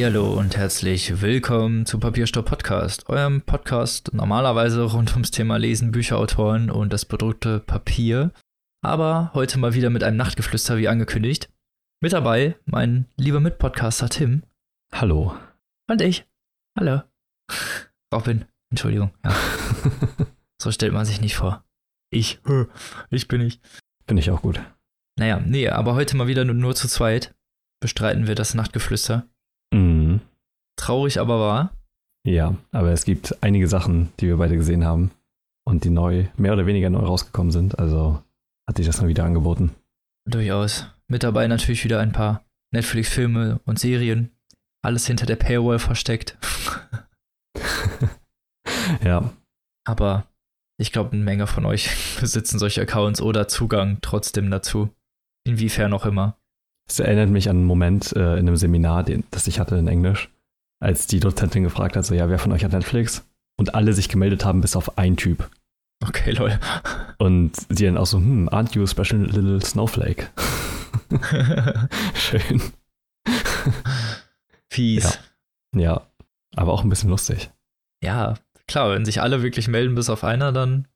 Hallihallo und herzlich willkommen zu Papierstopp Podcast, eurem Podcast normalerweise rund ums Thema Lesen, Bücherautoren und das bedruckte Papier. Aber heute mal wieder mit einem Nachtgeflüster wie angekündigt. Mit dabei mein lieber Mitpodcaster Tim. Hallo. Und ich. Hallo. Robin, Entschuldigung. Ja. so stellt man sich nicht vor. Ich. Ich bin ich. Bin ich auch gut. Naja, nee, aber heute mal wieder nur, nur zu zweit bestreiten wir das Nachtgeflüster. Traurig aber wahr. Ja, aber es gibt einige Sachen, die wir beide gesehen haben und die neu, mehr oder weniger neu rausgekommen sind. Also hat sich das mal wieder angeboten. Durchaus. Mit dabei natürlich wieder ein paar Netflix-Filme und Serien. Alles hinter der Paywall versteckt. ja. Aber ich glaube, eine Menge von euch besitzen solche Accounts oder Zugang trotzdem dazu. Inwiefern auch immer. Es erinnert mich an einen Moment äh, in einem Seminar, den, das ich hatte in Englisch, als die Dozentin gefragt hat, so, ja, wer von euch hat Netflix? Und alle sich gemeldet haben, bis auf ein Typ. Okay, lol. Und sie dann auch so, hm, aren't you a special little snowflake? Schön. Fies. Ja. ja, aber auch ein bisschen lustig. Ja, klar, wenn sich alle wirklich melden, bis auf einer, dann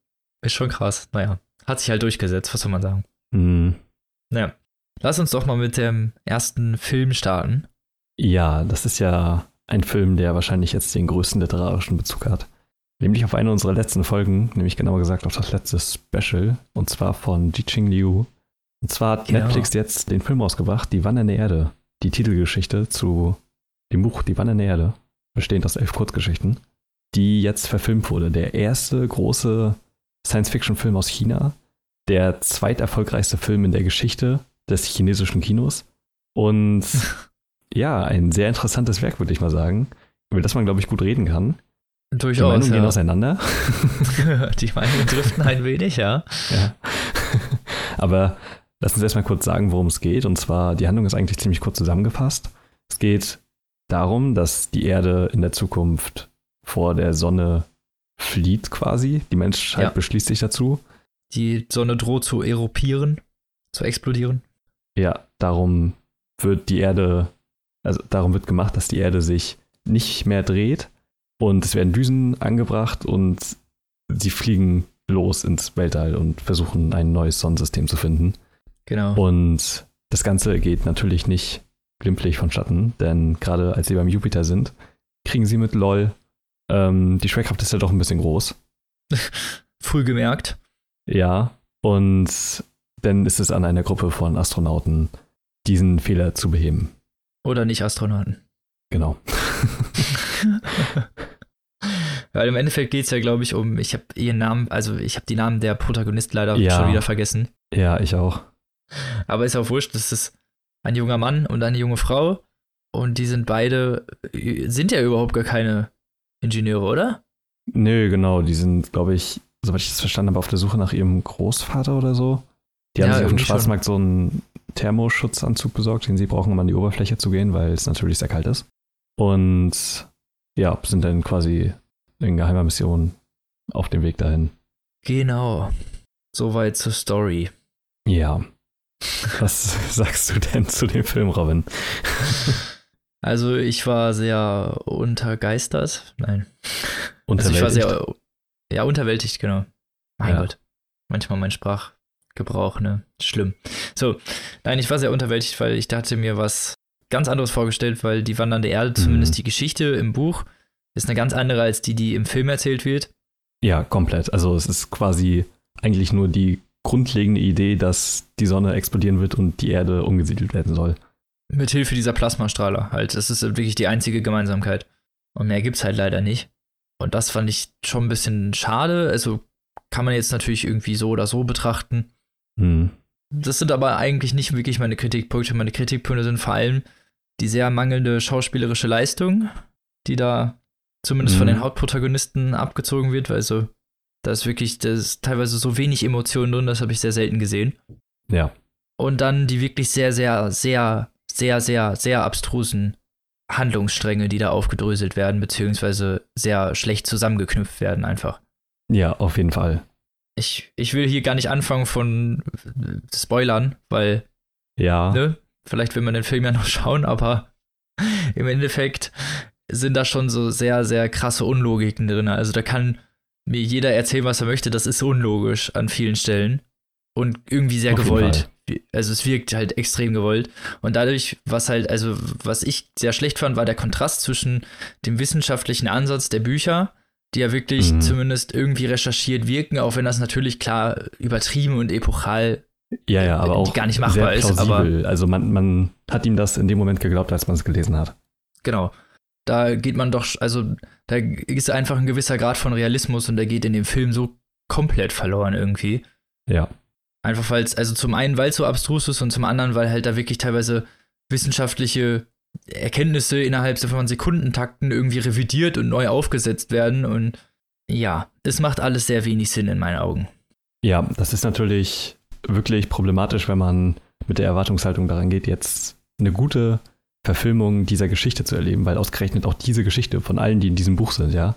ist schon krass. Naja, hat sich halt durchgesetzt, was soll man sagen. Mhm. Naja, lass uns doch mal mit dem ersten Film starten. Ja, das ist ja ein Film, der wahrscheinlich jetzt den größten literarischen Bezug hat. Nämlich auf eine unserer letzten Folgen, nämlich genauer gesagt auf das letzte Special, und zwar von Ji-Ching Liu. Und zwar hat Genau. Netflix jetzt den Film ausgebracht, Die Wandernde Erde. Die Titelgeschichte zu dem Buch Die Wandernde Erde, bestehend aus elf Kurzgeschichten, die jetzt verfilmt wurde. Der erste große Science-Fiction-Film aus China, der zweiterfolgreichste Film in der Geschichte des chinesischen Kinos. Und ja, ein sehr interessantes Werk, würde ich mal sagen, über das man, glaube ich, gut reden kann. Die Durchaus. Meinungen gehen Ja. auseinander. Die Meinungen driften ein wenig, ja. ja. Aber lass uns erstmal kurz sagen, worum es geht. Und zwar, die Handlung ist eigentlich ziemlich kurz zusammengefasst. Es geht darum, dass die Erde in der Zukunft vor der Sonne flieht quasi. Die Menschheit Ja. beschließt sich dazu. Die Sonne droht zu erupieren, zu explodieren. Ja, darum wird die Erde, also darum wird gemacht, dass die Erde sich nicht mehr dreht und es werden Düsen angebracht und sie fliegen los ins Weltall und versuchen ein neues Sonnensystem zu finden. Genau. Und das Ganze geht natürlich nicht glimpflich vonstatten, denn gerade als sie beim Jupiter sind, kriegen sie mit LOL, ähm, die Schwerkraft ist ja doch ein bisschen groß. Früh gemerkt. Ja, und dann ist es an einer Gruppe von Astronauten, diesen Fehler zu beheben. Oder nicht Astronauten. Genau. Weil im Endeffekt geht es ja, glaube ich, um, ich habe ihren Namen, also ich habe die Namen der Protagonisten leider Ja. schon wieder vergessen. Ja, ich auch. Aber ist auch wurscht, das ist ein junger Mann und eine junge Frau. Und die sind beide, sind ja überhaupt gar keine Ingenieure, oder? Nö, genau, die sind, glaube ich, soweit ich das verstanden habe, auf der Suche nach ihrem Großvater oder so. Die haben Ja, sich auf dem irgendwie schon. Schwarzmarkt so einen Thermoschutzanzug besorgt, den sie brauchen, um an die Oberfläche zu gehen, weil es natürlich sehr kalt ist. Und ja, sind dann quasi in geheimer Mission auf dem Weg dahin. Genau. Soweit zur Story. Ja. Was sagst du denn zu dem Film, Robin? Also ich war sehr untergeistert. Nein. Also ich war Unterwältigt? sehr, ja, unterwältigt, genau. Mein Ja. Gott. Manchmal mein Sprachgebrauch, ne? Schlimm. So, nein, ich war sehr unterwältigt, weil ich dachte mir was ganz anderes vorgestellt, weil die wandernde Erde, Mhm. zumindest die Geschichte im Buch, ist eine ganz andere als die, die im Film erzählt wird. Ja, komplett. Also es ist quasi eigentlich nur die grundlegende Idee, dass die Sonne explodieren wird und die Erde umgesiedelt werden soll. Mit Hilfe dieser Plasmastrahler halt. Das ist wirklich die einzige Gemeinsamkeit. Und mehr gibt's halt leider nicht. Und das fand ich schon ein bisschen schade. Also kann man jetzt natürlich irgendwie so oder so betrachten. Hm. Das sind aber eigentlich nicht wirklich meine Kritikpunkte. Meine Kritikpunkte sind vor allem die sehr mangelnde schauspielerische Leistung, die da zumindest von Mhm. den Hauptprotagonisten abgezogen wird. Also da ist wirklich da ist teilweise so wenig Emotionen drin, das habe ich sehr selten gesehen. Ja. Und dann die wirklich sehr, sehr, sehr, sehr, sehr, sehr abstrusen Handlungsstränge, die da aufgedröselt werden, beziehungsweise sehr schlecht zusammengeknüpft werden einfach. Ja, auf jeden Fall. Ich, ich will hier gar nicht anfangen von äh, Spoilern, weil, Ja. ne, vielleicht will man den Film ja noch schauen, aber im Endeffekt sind da schon so sehr, sehr krasse Unlogiken drin. Also da kann mir jeder erzählen, was er möchte. Das ist unlogisch an vielen Stellen und irgendwie sehr Auf gewollt. Also es wirkt halt extrem gewollt. Und dadurch, was halt, also was ich sehr schlecht fand, war der Kontrast zwischen dem wissenschaftlichen Ansatz der Bücher, die ja wirklich Mhm. zumindest irgendwie recherchiert wirken, auch wenn das natürlich klar übertrieben und epochal Ja, ja, aber auch gar nicht machbar ist, aber- also man, man hat ihm das in dem Moment geglaubt, als man es gelesen hat. Genau. Da geht man doch, also da ist einfach ein gewisser Grad von Realismus und der geht in dem Film so komplett verloren irgendwie. Ja. Einfach weil es, also zum einen, weil es so abstrus ist und zum anderen, weil halt da wirklich teilweise wissenschaftliche Erkenntnisse innerhalb so von Sekundentakten irgendwie revidiert und neu aufgesetzt werden und ja, es macht alles sehr wenig Sinn in meinen Augen. Ja, das ist natürlich wirklich problematisch, wenn man mit der Erwartungshaltung daran geht, jetzt eine gute Verfilmung dieser Geschichte zu erleben, weil ausgerechnet auch diese Geschichte von allen, die in diesem Buch sind, ja,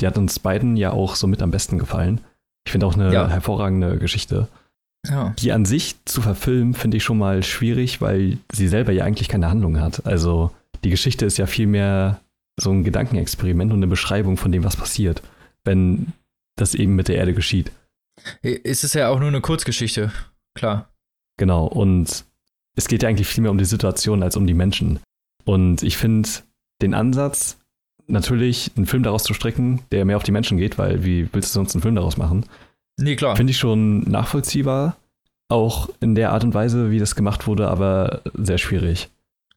die hat uns beiden ja auch so mit am besten gefallen. Ich finde auch eine Ja. hervorragende Geschichte. Ja. Die an sich zu verfilmen, finde ich schon mal schwierig, weil sie selber ja eigentlich keine Handlung hat. Also die Geschichte ist ja vielmehr so ein Gedankenexperiment und eine Beschreibung von dem, was passiert, wenn das eben mit der Erde geschieht. Es ist ja auch nur eine Kurzgeschichte, klar. Genau, und es geht ja eigentlich viel mehr um die Situation als um die Menschen. Und ich finde den Ansatz, natürlich einen Film daraus zu stricken, der mehr auf die Menschen geht, weil wie willst du sonst einen Film daraus machen? Nee, klar. Finde ich schon nachvollziehbar, auch in der Art und Weise, wie das gemacht wurde, aber sehr schwierig.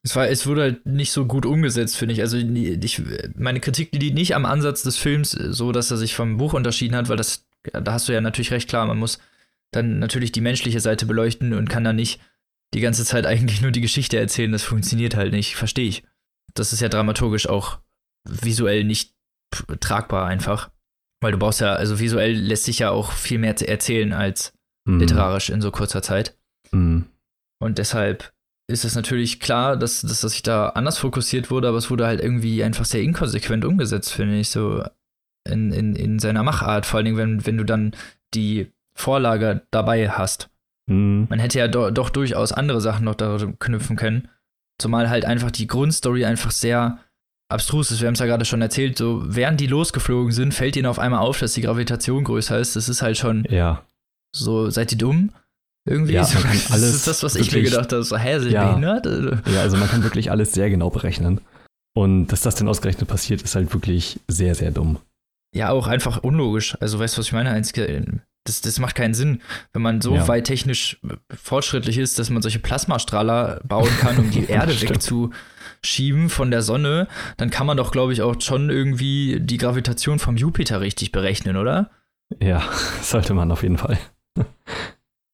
Es, war, es wurde halt nicht so gut umgesetzt, finde ich. Also ich, meine Kritik liegt nicht am Ansatz des Films, so dass er sich vom Buch unterschieden hat, weil das, da hast du ja natürlich recht klar, man muss dann natürlich die menschliche Seite beleuchten und kann dann nicht die ganze Zeit eigentlich nur die Geschichte erzählen. Das funktioniert halt nicht, verstehe ich. Das ist ja dramaturgisch auch visuell nicht tragbar einfach. Weil du brauchst ja, also visuell lässt sich ja auch viel mehr erzählen als Mhm. literarisch in so kurzer Zeit. Mhm. Und deshalb ist es natürlich klar, dass, dass das sich da anders fokussiert wurde, aber es wurde halt irgendwie einfach sehr inkonsequent umgesetzt, finde ich, so in, in, in seiner Machart. Vor allen Dingen, wenn, wenn du dann die Vorlage dabei hast. Mhm. Man hätte ja do, doch durchaus andere Sachen noch da knüpfen können. Zumal halt einfach die Grundstory einfach sehr abstrus ist. Wir haben es ja gerade schon erzählt, so während die losgeflogen sind, fällt ihnen auf einmal auf, dass die Gravitation größer ist. Das ist halt schon Ja, so, seid ihr dumm? Irgendwie? Ja, so, kann das alles ist das, was ich mir wirklich- gedacht habe. So, hä, sind Ja. behindert? Also, ja, also man kann wirklich alles sehr genau berechnen. Und dass das denn ausgerechnet passiert, ist halt wirklich sehr, sehr dumm. Ja, auch einfach unlogisch. Also, weißt du, was ich meine? Das, das macht keinen Sinn, wenn man so Ja. weit technisch fortschrittlich ist, dass man solche Plasmastrahler bauen kann, um die Erde Stimmt. Wegzuschieben von der Sonne. Dann kann man doch, glaube ich, auch schon irgendwie die Gravitation vom Jupiter richtig berechnen, oder? Ja, sollte man auf jeden Fall.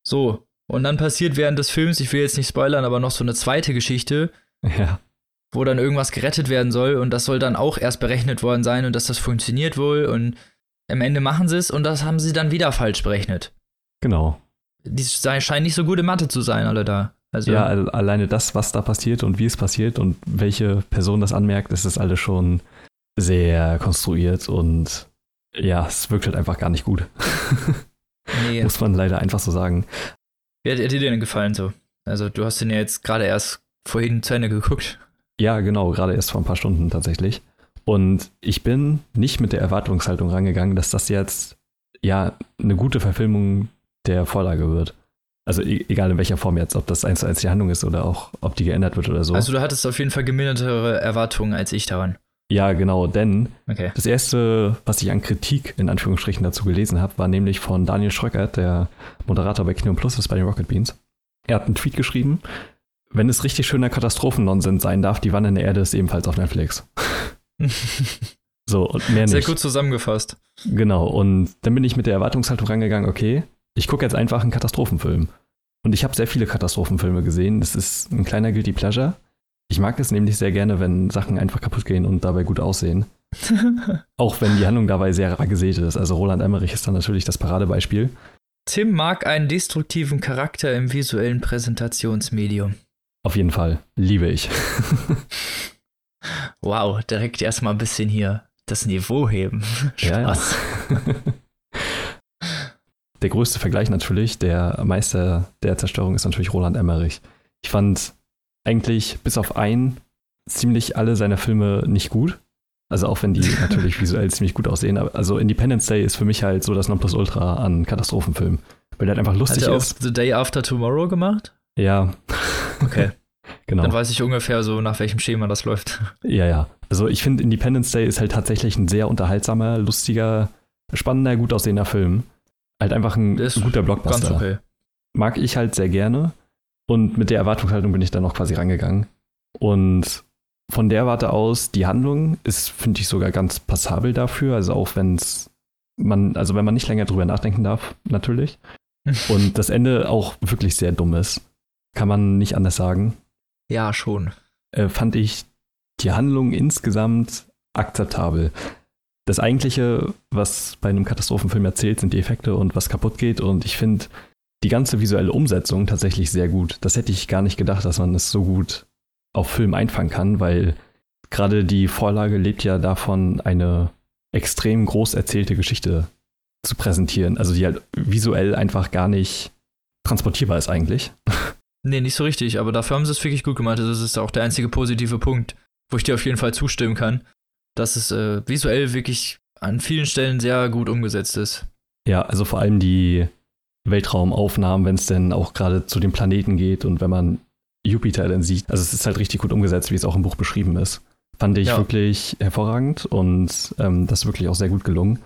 So. Und dann passiert während des Films, ich will jetzt nicht spoilern, aber noch so eine zweite Geschichte, Ja, wo dann irgendwas gerettet werden soll und das soll dann auch erst berechnet worden sein und dass das funktioniert wohl und am Ende machen sie es und das haben sie dann wieder falsch berechnet. genau. Die scheinen nicht so gut in Mathe zu sein, alle da. Also, Ja, also alleine das, was da passiert und wie es passiert und welche Person das anmerkt, das ist alles schon sehr konstruiert und ja, es wirkt halt einfach gar nicht gut. nee. Muss man leider einfach so sagen. Wie hat dir denn gefallen so? Also, du hast den ja jetzt gerade erst vorhin zu Ende geguckt. Ja, genau, gerade erst vor ein paar Stunden tatsächlich. Und ich bin nicht mit der Erwartungshaltung rangegangen, dass das jetzt ja eine gute Verfilmung der Vorlage wird. Also e egal in welcher Form jetzt, ob das eins zu eins die Handlung ist oder auch, ob die geändert wird oder so. Also, du hattest auf jeden Fall gemildertere Erwartungen als ich daran. ja, genau, denn Okay. das erste, was ich an Kritik in Anführungsstrichen dazu gelesen habe, war nämlich von Daniel Schröckert, der Moderator bei Kino Plus ist bei den Rocket Beans. Er hat einen Tweet geschrieben, wenn es richtig schöner Katastrophennonsens sein darf, die Wanne in der Erde ist ebenfalls auf Netflix. So, und mehr nicht. Sehr gut zusammengefasst. Genau, und dann bin ich mit der Erwartungshaltung rangegangen, okay, ich gucke jetzt einfach einen Katastrophenfilm. Und ich habe sehr viele Katastrophenfilme gesehen. Das ist ein kleiner Guilty Pleasure. Ich mag es nämlich sehr gerne, wenn Sachen einfach kaputt gehen und dabei gut aussehen. Auch wenn die Handlung dabei sehr rar gesät ist. Also Roland Emmerich ist dann natürlich das Paradebeispiel. Tim mag einen destruktiven Charakter im visuellen Präsentationsmedium. Auf jeden Fall. Liebe ich. Wow, direkt erstmal ein bisschen hier das Niveau heben. Ja, ja. Der größte Vergleich natürlich, der Meister der Zerstörung ist natürlich Roland Emmerich. Ich fand eigentlich bis auf ein ziemlich alle seiner Filme nicht gut. Also auch wenn die natürlich visuell ziemlich gut aussehen. Aber also Independence Day ist für mich halt so das Nonplusultra an Katastrophenfilmen. Weil der halt einfach lustig Hat er ist. auch The Day After Tomorrow gemacht? Ja. Okay. genau. Dann weiß ich ungefähr so, nach welchem Schema das läuft. Ja, ja. Also ich finde, Independence Day ist halt tatsächlich ein sehr unterhaltsamer, lustiger, spannender, gut aussehender Film. Halt einfach ein ist guter Blockbuster. Ganz okay. Mag ich halt sehr gerne. Und mit der Erwartungshaltung bin ich dann auch quasi rangegangen. Und von der Warte aus, die Handlung ist, finde ich, sogar ganz passabel dafür. Also auch wenn es man, also wenn man nicht länger drüber nachdenken darf, natürlich. Und das Ende auch wirklich sehr dumm ist. Kann man nicht anders sagen. Ja, schon. Äh, fand ich die Handlung insgesamt akzeptabel. Das eigentliche, was bei einem Katastrophenfilm erzählt, sind die Effekte und was kaputt geht. Und ich finde die ganze visuelle Umsetzung tatsächlich sehr gut. Das hätte ich gar nicht gedacht, dass man es so gut auf Film einfangen kann, weil gerade die Vorlage lebt ja davon, eine extrem groß erzählte Geschichte zu präsentieren. Also die halt visuell einfach gar nicht transportierbar ist eigentlich. Nee, nicht so richtig, aber dafür haben sie es wirklich gut gemacht. Also das ist auch der einzige positive Punkt, wo ich dir auf jeden Fall zustimmen kann, dass es äh, visuell wirklich an vielen Stellen sehr gut umgesetzt ist. Ja, also vor allem die Weltraumaufnahmen, wenn es denn auch gerade zu den Planeten geht und wenn man Jupiter dann sieht. Also es ist halt richtig gut umgesetzt, wie es auch im Buch beschrieben ist. Fand ich Ja. wirklich hervorragend und ähm, das ist wirklich auch sehr gut gelungen.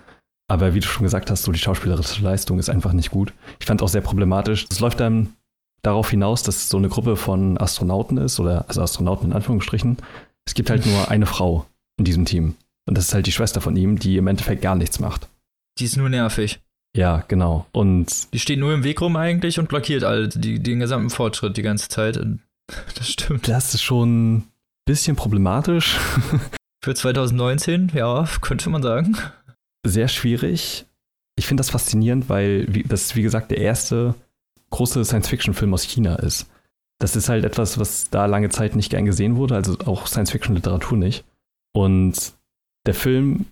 Aber wie du schon gesagt hast, so die schauspielerische Leistung ist einfach nicht gut. Ich fand auch sehr problematisch. Es läuft dann darauf hinaus, dass es so eine Gruppe von Astronauten ist, oder also Astronauten in Anführungsstrichen. Es gibt halt nur eine Frau in diesem Team. Und das ist halt die Schwester von ihm, die im Endeffekt gar nichts macht. Die ist nur nervig. Ja, genau. Und Die steht nur im Weg rum eigentlich und blockiert all die, den gesamten Fortschritt die ganze Zeit. Das stimmt. das ist schon ein bisschen problematisch. Für 2019, ja, könnte man sagen. Sehr schwierig. Ich finde das faszinierend, weil das, wie gesagt, der erste große Science-Fiction-Film aus China ist. Das ist halt etwas, was da lange Zeit nicht gern gesehen wurde, also auch Science-Fiction-Literatur nicht. Und der Film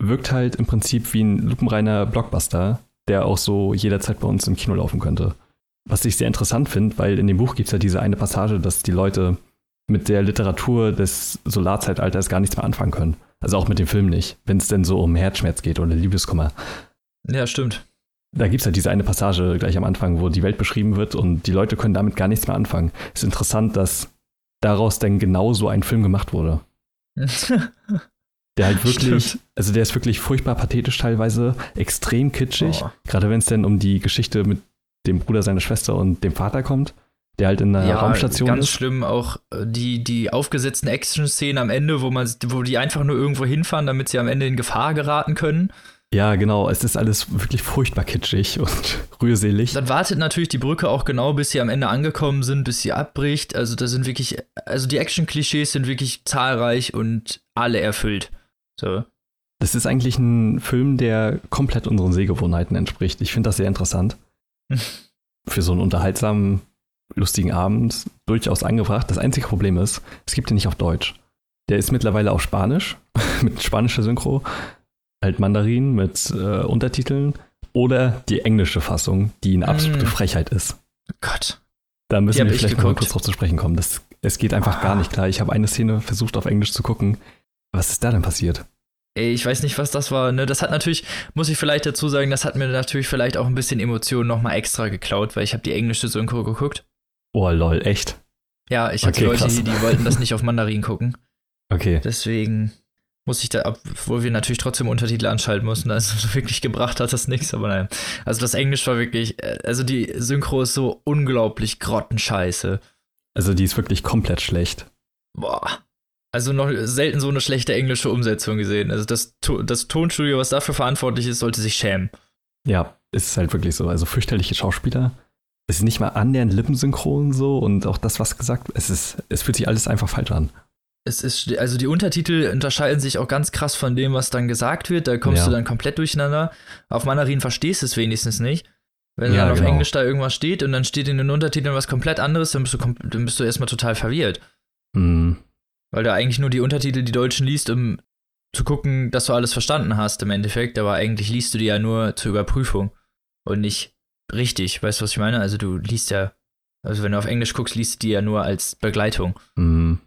wirkt halt im Prinzip wie ein lupenreiner Blockbuster, der auch so jederzeit bei uns im Kino laufen könnte. Was ich sehr interessant finde, weil in dem Buch gibt es ja diese eine Passage, dass die Leute mit der Literatur des Solarzeitalters gar nichts mehr anfangen können. Also auch mit dem Film nicht, wenn es denn so um Herzschmerz geht oder Liebeskummer. Ja, stimmt. Da gibt es ja diese eine Passage gleich am Anfang, wo die Welt beschrieben wird und die Leute können damit gar nichts mehr anfangen. Es ist interessant, dass daraus dann genau so ein Film gemacht wurde. Der halt wirklich, Stimmt. also der ist wirklich furchtbar pathetisch teilweise, extrem kitschig, Oh. gerade wenn es denn um die Geschichte mit dem Bruder seiner Schwester und dem Vater kommt, der halt in einer ja, Raumstation ganz ist. schlimm auch äh, die, die aufgesetzten Action-Szenen am Ende, wo man, wo die einfach nur irgendwo hinfahren, damit sie am Ende in Gefahr geraten können. Ja, genau, es ist alles wirklich furchtbar kitschig und rührselig. Dann wartet natürlich die Brücke auch genau, bis sie am Ende angekommen sind, bis sie abbricht. Also da sind wirklich, also die Action-Klischees sind wirklich zahlreich und alle erfüllt. So. Das ist eigentlich ein Film, der komplett unseren Sehgewohnheiten entspricht. Ich finde das sehr interessant. Für so einen unterhaltsamen, lustigen Abend durchaus angebracht. Das einzige Problem ist, es gibt ihn nicht auf Deutsch. Der ist mittlerweile auf Spanisch, mit spanischer Synchro, halt Mandarin mit äh, Untertiteln oder die englische Fassung, die eine absolute Mm. Frechheit ist. Gott. Da Die müssen hab wir ich vielleicht mal kurz drauf zu sprechen kommen. Das, es geht einfach gar nicht klar. Ich habe eine Szene versucht auf Englisch zu gucken. Was ist da denn passiert? Ey, ich weiß nicht, was das war. Ne? Das hat natürlich, muss ich vielleicht dazu sagen, das hat mir natürlich vielleicht auch ein bisschen Emotionen nochmal extra geklaut, weil ich habe die englische Synchro geguckt. Oh lol, echt? Ja, ich habe Okay, die Leute hier, die wollten das nicht auf Mandarin gucken. Okay. Deswegen muss ich da, obwohl wir natürlich trotzdem Untertitel anschalten mussten, also wirklich gebracht hat das nichts, aber nein. Also das Englisch war wirklich, äh, also die Synchro ist so unglaublich grottenscheiße. Also die ist wirklich komplett schlecht. Boah. Also noch selten so eine schlechte englische Umsetzung gesehen. Also das, das Tonstudio, was dafür verantwortlich ist, sollte sich schämen. Ja, es ist halt wirklich so. Also fürchterliche Schauspieler. Es ist nicht mal annähernd lippensynchron so und auch das, was gesagt es ist, es fühlt sich alles einfach falsch an. Es ist, also die Untertitel unterscheiden sich auch ganz krass von dem, was dann gesagt wird. Da kommst Ja. du dann komplett durcheinander. Auf Mandarin verstehst du es wenigstens nicht. Wenn Ja, dann auf genau. Englisch da irgendwas steht und dann steht in den Untertiteln was komplett anderes, dann bist du, dann bist du erstmal total verwirrt. Hm. Weil du eigentlich nur die Untertitel, die Deutschen liest, um zu gucken, dass du alles verstanden hast im Endeffekt. Aber eigentlich liest du die ja nur zur Überprüfung und nicht richtig. Weißt du, was ich meine? Also du liest ja, also wenn du auf Englisch guckst, liest du die ja nur als Begleitung. Hm.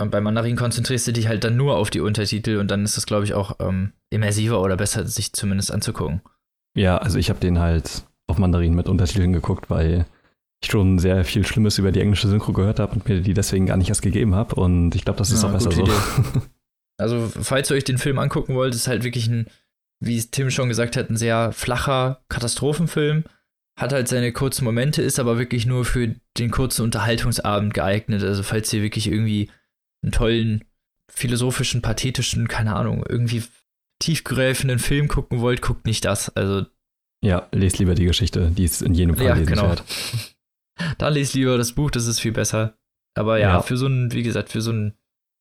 Und bei Mandarin konzentrierst du dich halt dann nur auf die Untertitel und dann ist das, glaube ich, auch ähm, immersiver oder besser, sich zumindest anzugucken. Ja, also ich habe den halt auf Mandarin mit Untertiteln geguckt, weil ich schon sehr viel Schlimmes über die englische Synchro gehört habe und mir die deswegen gar nicht erst gegeben habe. Und ich glaube, das ist ja, auch besser so. also, falls ihr euch den Film angucken wollt, ist halt wirklich ein, wie Tim schon gesagt hat, ein sehr flacher Katastrophenfilm. Hat halt seine kurzen Momente, ist aber wirklich nur für den kurzen Unterhaltungsabend geeignet. Also, falls ihr wirklich irgendwie einen tollen, philosophischen, pathetischen, keine Ahnung, irgendwie tiefgreifenden Film gucken wollt, guckt nicht das. Also. Ja, lest lieber die Geschichte, die ist in jedem Fall ja, lesenswert. Genau. Dann lest lieber das Buch, das ist viel besser. Aber ja, ja, für so einen, wie gesagt, für so einen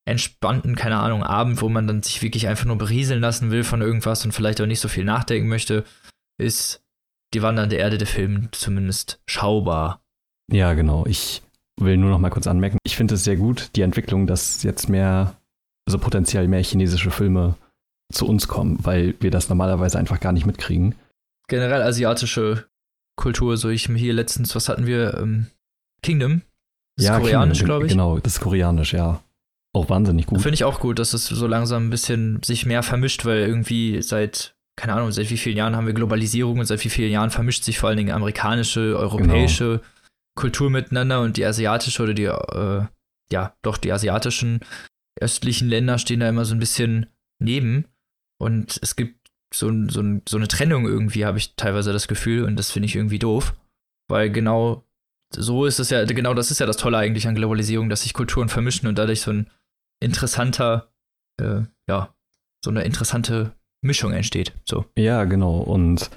entspannten, keine Ahnung, Abend, wo man dann sich wirklich einfach nur berieseln lassen will von irgendwas und vielleicht auch nicht so viel nachdenken möchte, ist die wandernde Erde der Film zumindest schaubar. Ja, genau. Ich will nur noch mal kurz anmerken. Ich finde es sehr gut, die Entwicklung, dass jetzt mehr, also potenziell mehr chinesische Filme zu uns kommen, weil wir das normalerweise einfach gar nicht mitkriegen. Generell asiatische Kultur. So, ich hier letztens, was hatten wir? Ähm, Kingdom. Das ja, ist koreanisch, glaube ich. Genau, das ist koreanisch, ja. Auch wahnsinnig gut. Finde ich auch gut, dass es so langsam ein bisschen sich mehr vermischt, weil irgendwie seit, keine Ahnung, seit wie vielen Jahren haben wir Globalisierung und seit wie vielen Jahren vermischt sich vor allen Dingen amerikanische, europäische genau. Kultur miteinander und die asiatische oder die, äh, ja, doch die asiatischen östlichen Länder stehen da immer so ein bisschen neben. Und es gibt so, so, so eine Trennung irgendwie, habe ich teilweise das Gefühl, und das finde ich irgendwie doof. Weil genau so ist es ja, genau das ist ja das Tolle eigentlich an Globalisierung, dass sich Kulturen vermischen und dadurch so ein interessanter, äh, ja, so eine interessante Mischung entsteht. So. Ja, genau. Und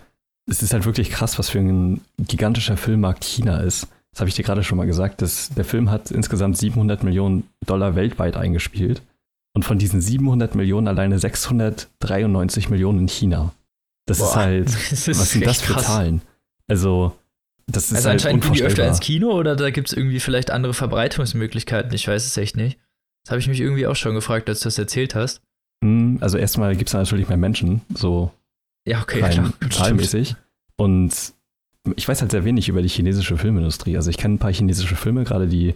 es ist halt wirklich krass, was für ein gigantischer Filmmarkt China ist. Das habe ich dir gerade schon mal gesagt. Das, der Film hat insgesamt 700 Millionen Dollar weltweit eingespielt. Und von diesen 700 Millionen alleine 693 Millionen in China. Das Boah, ist halt, das ist was sind das für krass. Zahlen? Also, das ist also halt anscheinend gehen die öfter ins Kino oder da gibt es irgendwie vielleicht andere Verbreitungsmöglichkeiten. Ich weiß es echt nicht. Das habe ich mich irgendwie auch schon gefragt, als du das erzählt hast. Hm, also erstmal gibt es natürlich mehr Menschen, so ja, okay, rein zahlmäßig. Und ich weiß halt sehr wenig über die chinesische Filmindustrie. Also ich kenne ein paar chinesische Filme, gerade die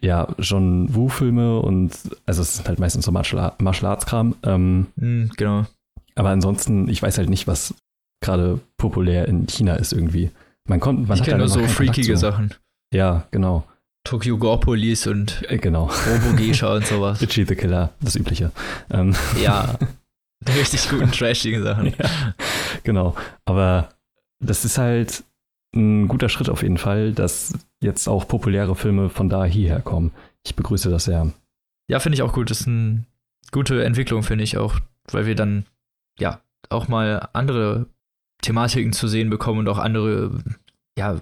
ja, John Woo-Filme und also es sind halt meistens so Martial, Arts-Kram. Ähm, mm, genau. Aber ansonsten, ich weiß halt nicht, was gerade populär in China ist irgendwie. Man kommt, man ich kenne nur so freakige Sachen. Ja, genau. Tokyo Gore Police und äh, genau. Robo Geisha und sowas. Itchy the Killer, das Übliche. Ähm. Ja, richtig guten, trashigen Sachen. Ja, genau. Aber das ist halt ein guter Schritt auf jeden Fall, dass jetzt auch populäre Filme von da hierher kommen. Ich begrüße das sehr. Ja, finde ich auch gut. Das ist eine gute Entwicklung, finde ich auch, weil wir dann ja auch mal andere Thematiken zu sehen bekommen und auch andere ja,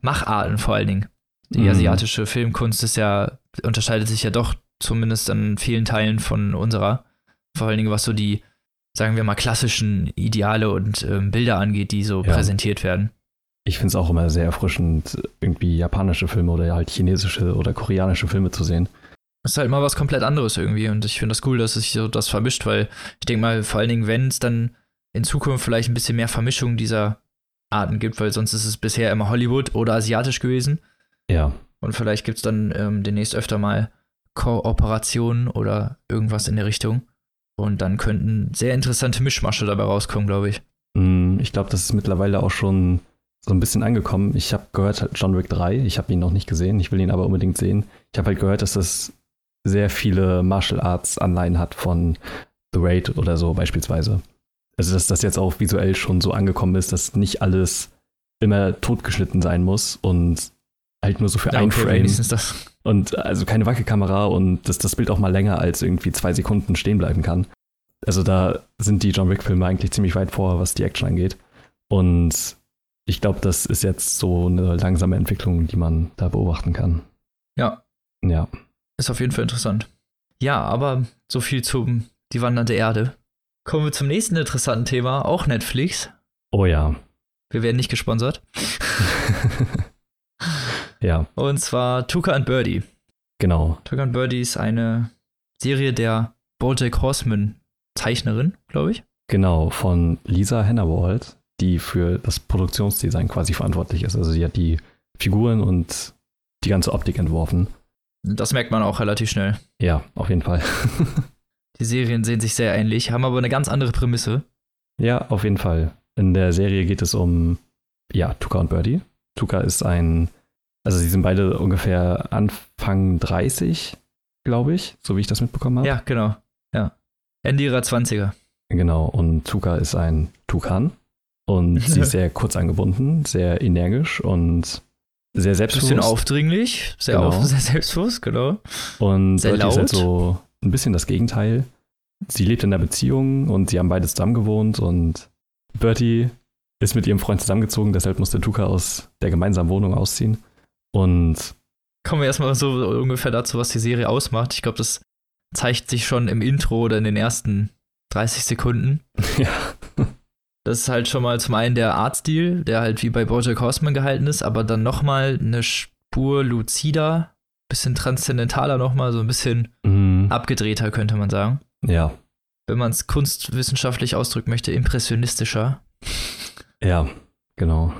Macharten vor allen Dingen. Die mhm. asiatische Filmkunst ist ja, unterscheidet sich ja doch zumindest an vielen Teilen von unserer. Vor allen Dingen, was so die, sagen wir mal, klassischen Ideale und ähm, Bilder angeht, die so ja. präsentiert werden ich finde es auch immer sehr erfrischend, irgendwie japanische Filme oder halt chinesische oder koreanische Filme zu sehen. Das ist halt mal was komplett anderes irgendwie und ich finde das cool, dass sich so das vermischt, weil ich denke mal, vor allen Dingen, wenn es dann in Zukunft vielleicht ein bisschen mehr Vermischung dieser Arten gibt, weil sonst ist es bisher immer Hollywood oder asiatisch gewesen. Ja. Und vielleicht gibt es dann ähm, demnächst öfter mal Kooperationen oder irgendwas in der Richtung. Und dann könnten sehr interessante Mischmasche dabei rauskommen, glaube ich. Mm, ich glaube, das ist mittlerweile auch schon so ein bisschen angekommen. Ich habe gehört, John Wick 3, ich habe ihn noch nicht gesehen, ich will ihn aber unbedingt sehen. Ich habe halt gehört, dass das sehr viele Martial Arts Anleihen hat von The Raid oder so beispielsweise. Also, dass das jetzt auch visuell schon so angekommen ist, dass nicht alles immer totgeschnitten sein muss und halt nur so für ja, ein okay, Frame. Und also keine Wackelkamera und dass das Bild auch mal länger als irgendwie zwei Sekunden stehen bleiben kann. Also da sind die John Wick-Filme eigentlich ziemlich weit vor, was die Action angeht. Und ich glaube, das ist jetzt so eine langsame Entwicklung, die man da beobachten kann. Ja. Ja. Ist auf jeden Fall interessant. Ja, aber so viel zum Die wandernde Erde. Kommen wir zum nächsten interessanten Thema, auch Netflix. Oh ja. Wir werden nicht gesponsert. ja. Und zwar Tuka and Birdie. Genau. Tuka and Birdie ist eine Serie der Bojack Horseman Zeichnerin, glaube ich. Genau, von Lisa Hannawald die für das Produktionsdesign quasi verantwortlich ist. Also sie hat die Figuren und die ganze Optik entworfen. Das merkt man auch relativ schnell. Ja, auf jeden Fall. Die Serien sehen sich sehr ähnlich, haben aber eine ganz andere Prämisse. Ja, auf jeden Fall. In der Serie geht es um, ja, Tuka und Birdie. Tuka ist ein, also sie sind beide ungefähr Anfang 30, glaube ich, so wie ich das mitbekommen habe. Ja, genau. Ja. Ende ihrer 20er. Genau, und Tuka ist ein Tukan. Und sie ist sehr kurz angebunden, sehr energisch und sehr selbstbewusst. Bisschen aufdringlich, sehr, Genau. auf, sehr selbstbewusst, genau. Und Sehr Bertie ist halt laut. so ein bisschen das Gegenteil. Sie lebt in einer Beziehung und sie haben beide zusammen gewohnt und Bertie ist mit ihrem Freund zusammengezogen, deshalb musste Tuka aus der gemeinsamen Wohnung ausziehen. Und Kommen wir erstmal so ungefähr dazu, was die Serie ausmacht. Ich glaube, das zeigt sich schon im Intro oder in den ersten 30 Sekunden. ja, Das ist halt schon mal zum einen der Artstil, der halt wie bei Bojack Horseman gehalten ist, aber dann nochmal eine Spur lucider, bisschen transzendentaler nochmal, so ein bisschen mm, abgedrehter, könnte man sagen. ja, Wenn man es kunstwissenschaftlich ausdrücken möchte, impressionistischer. ja, genau.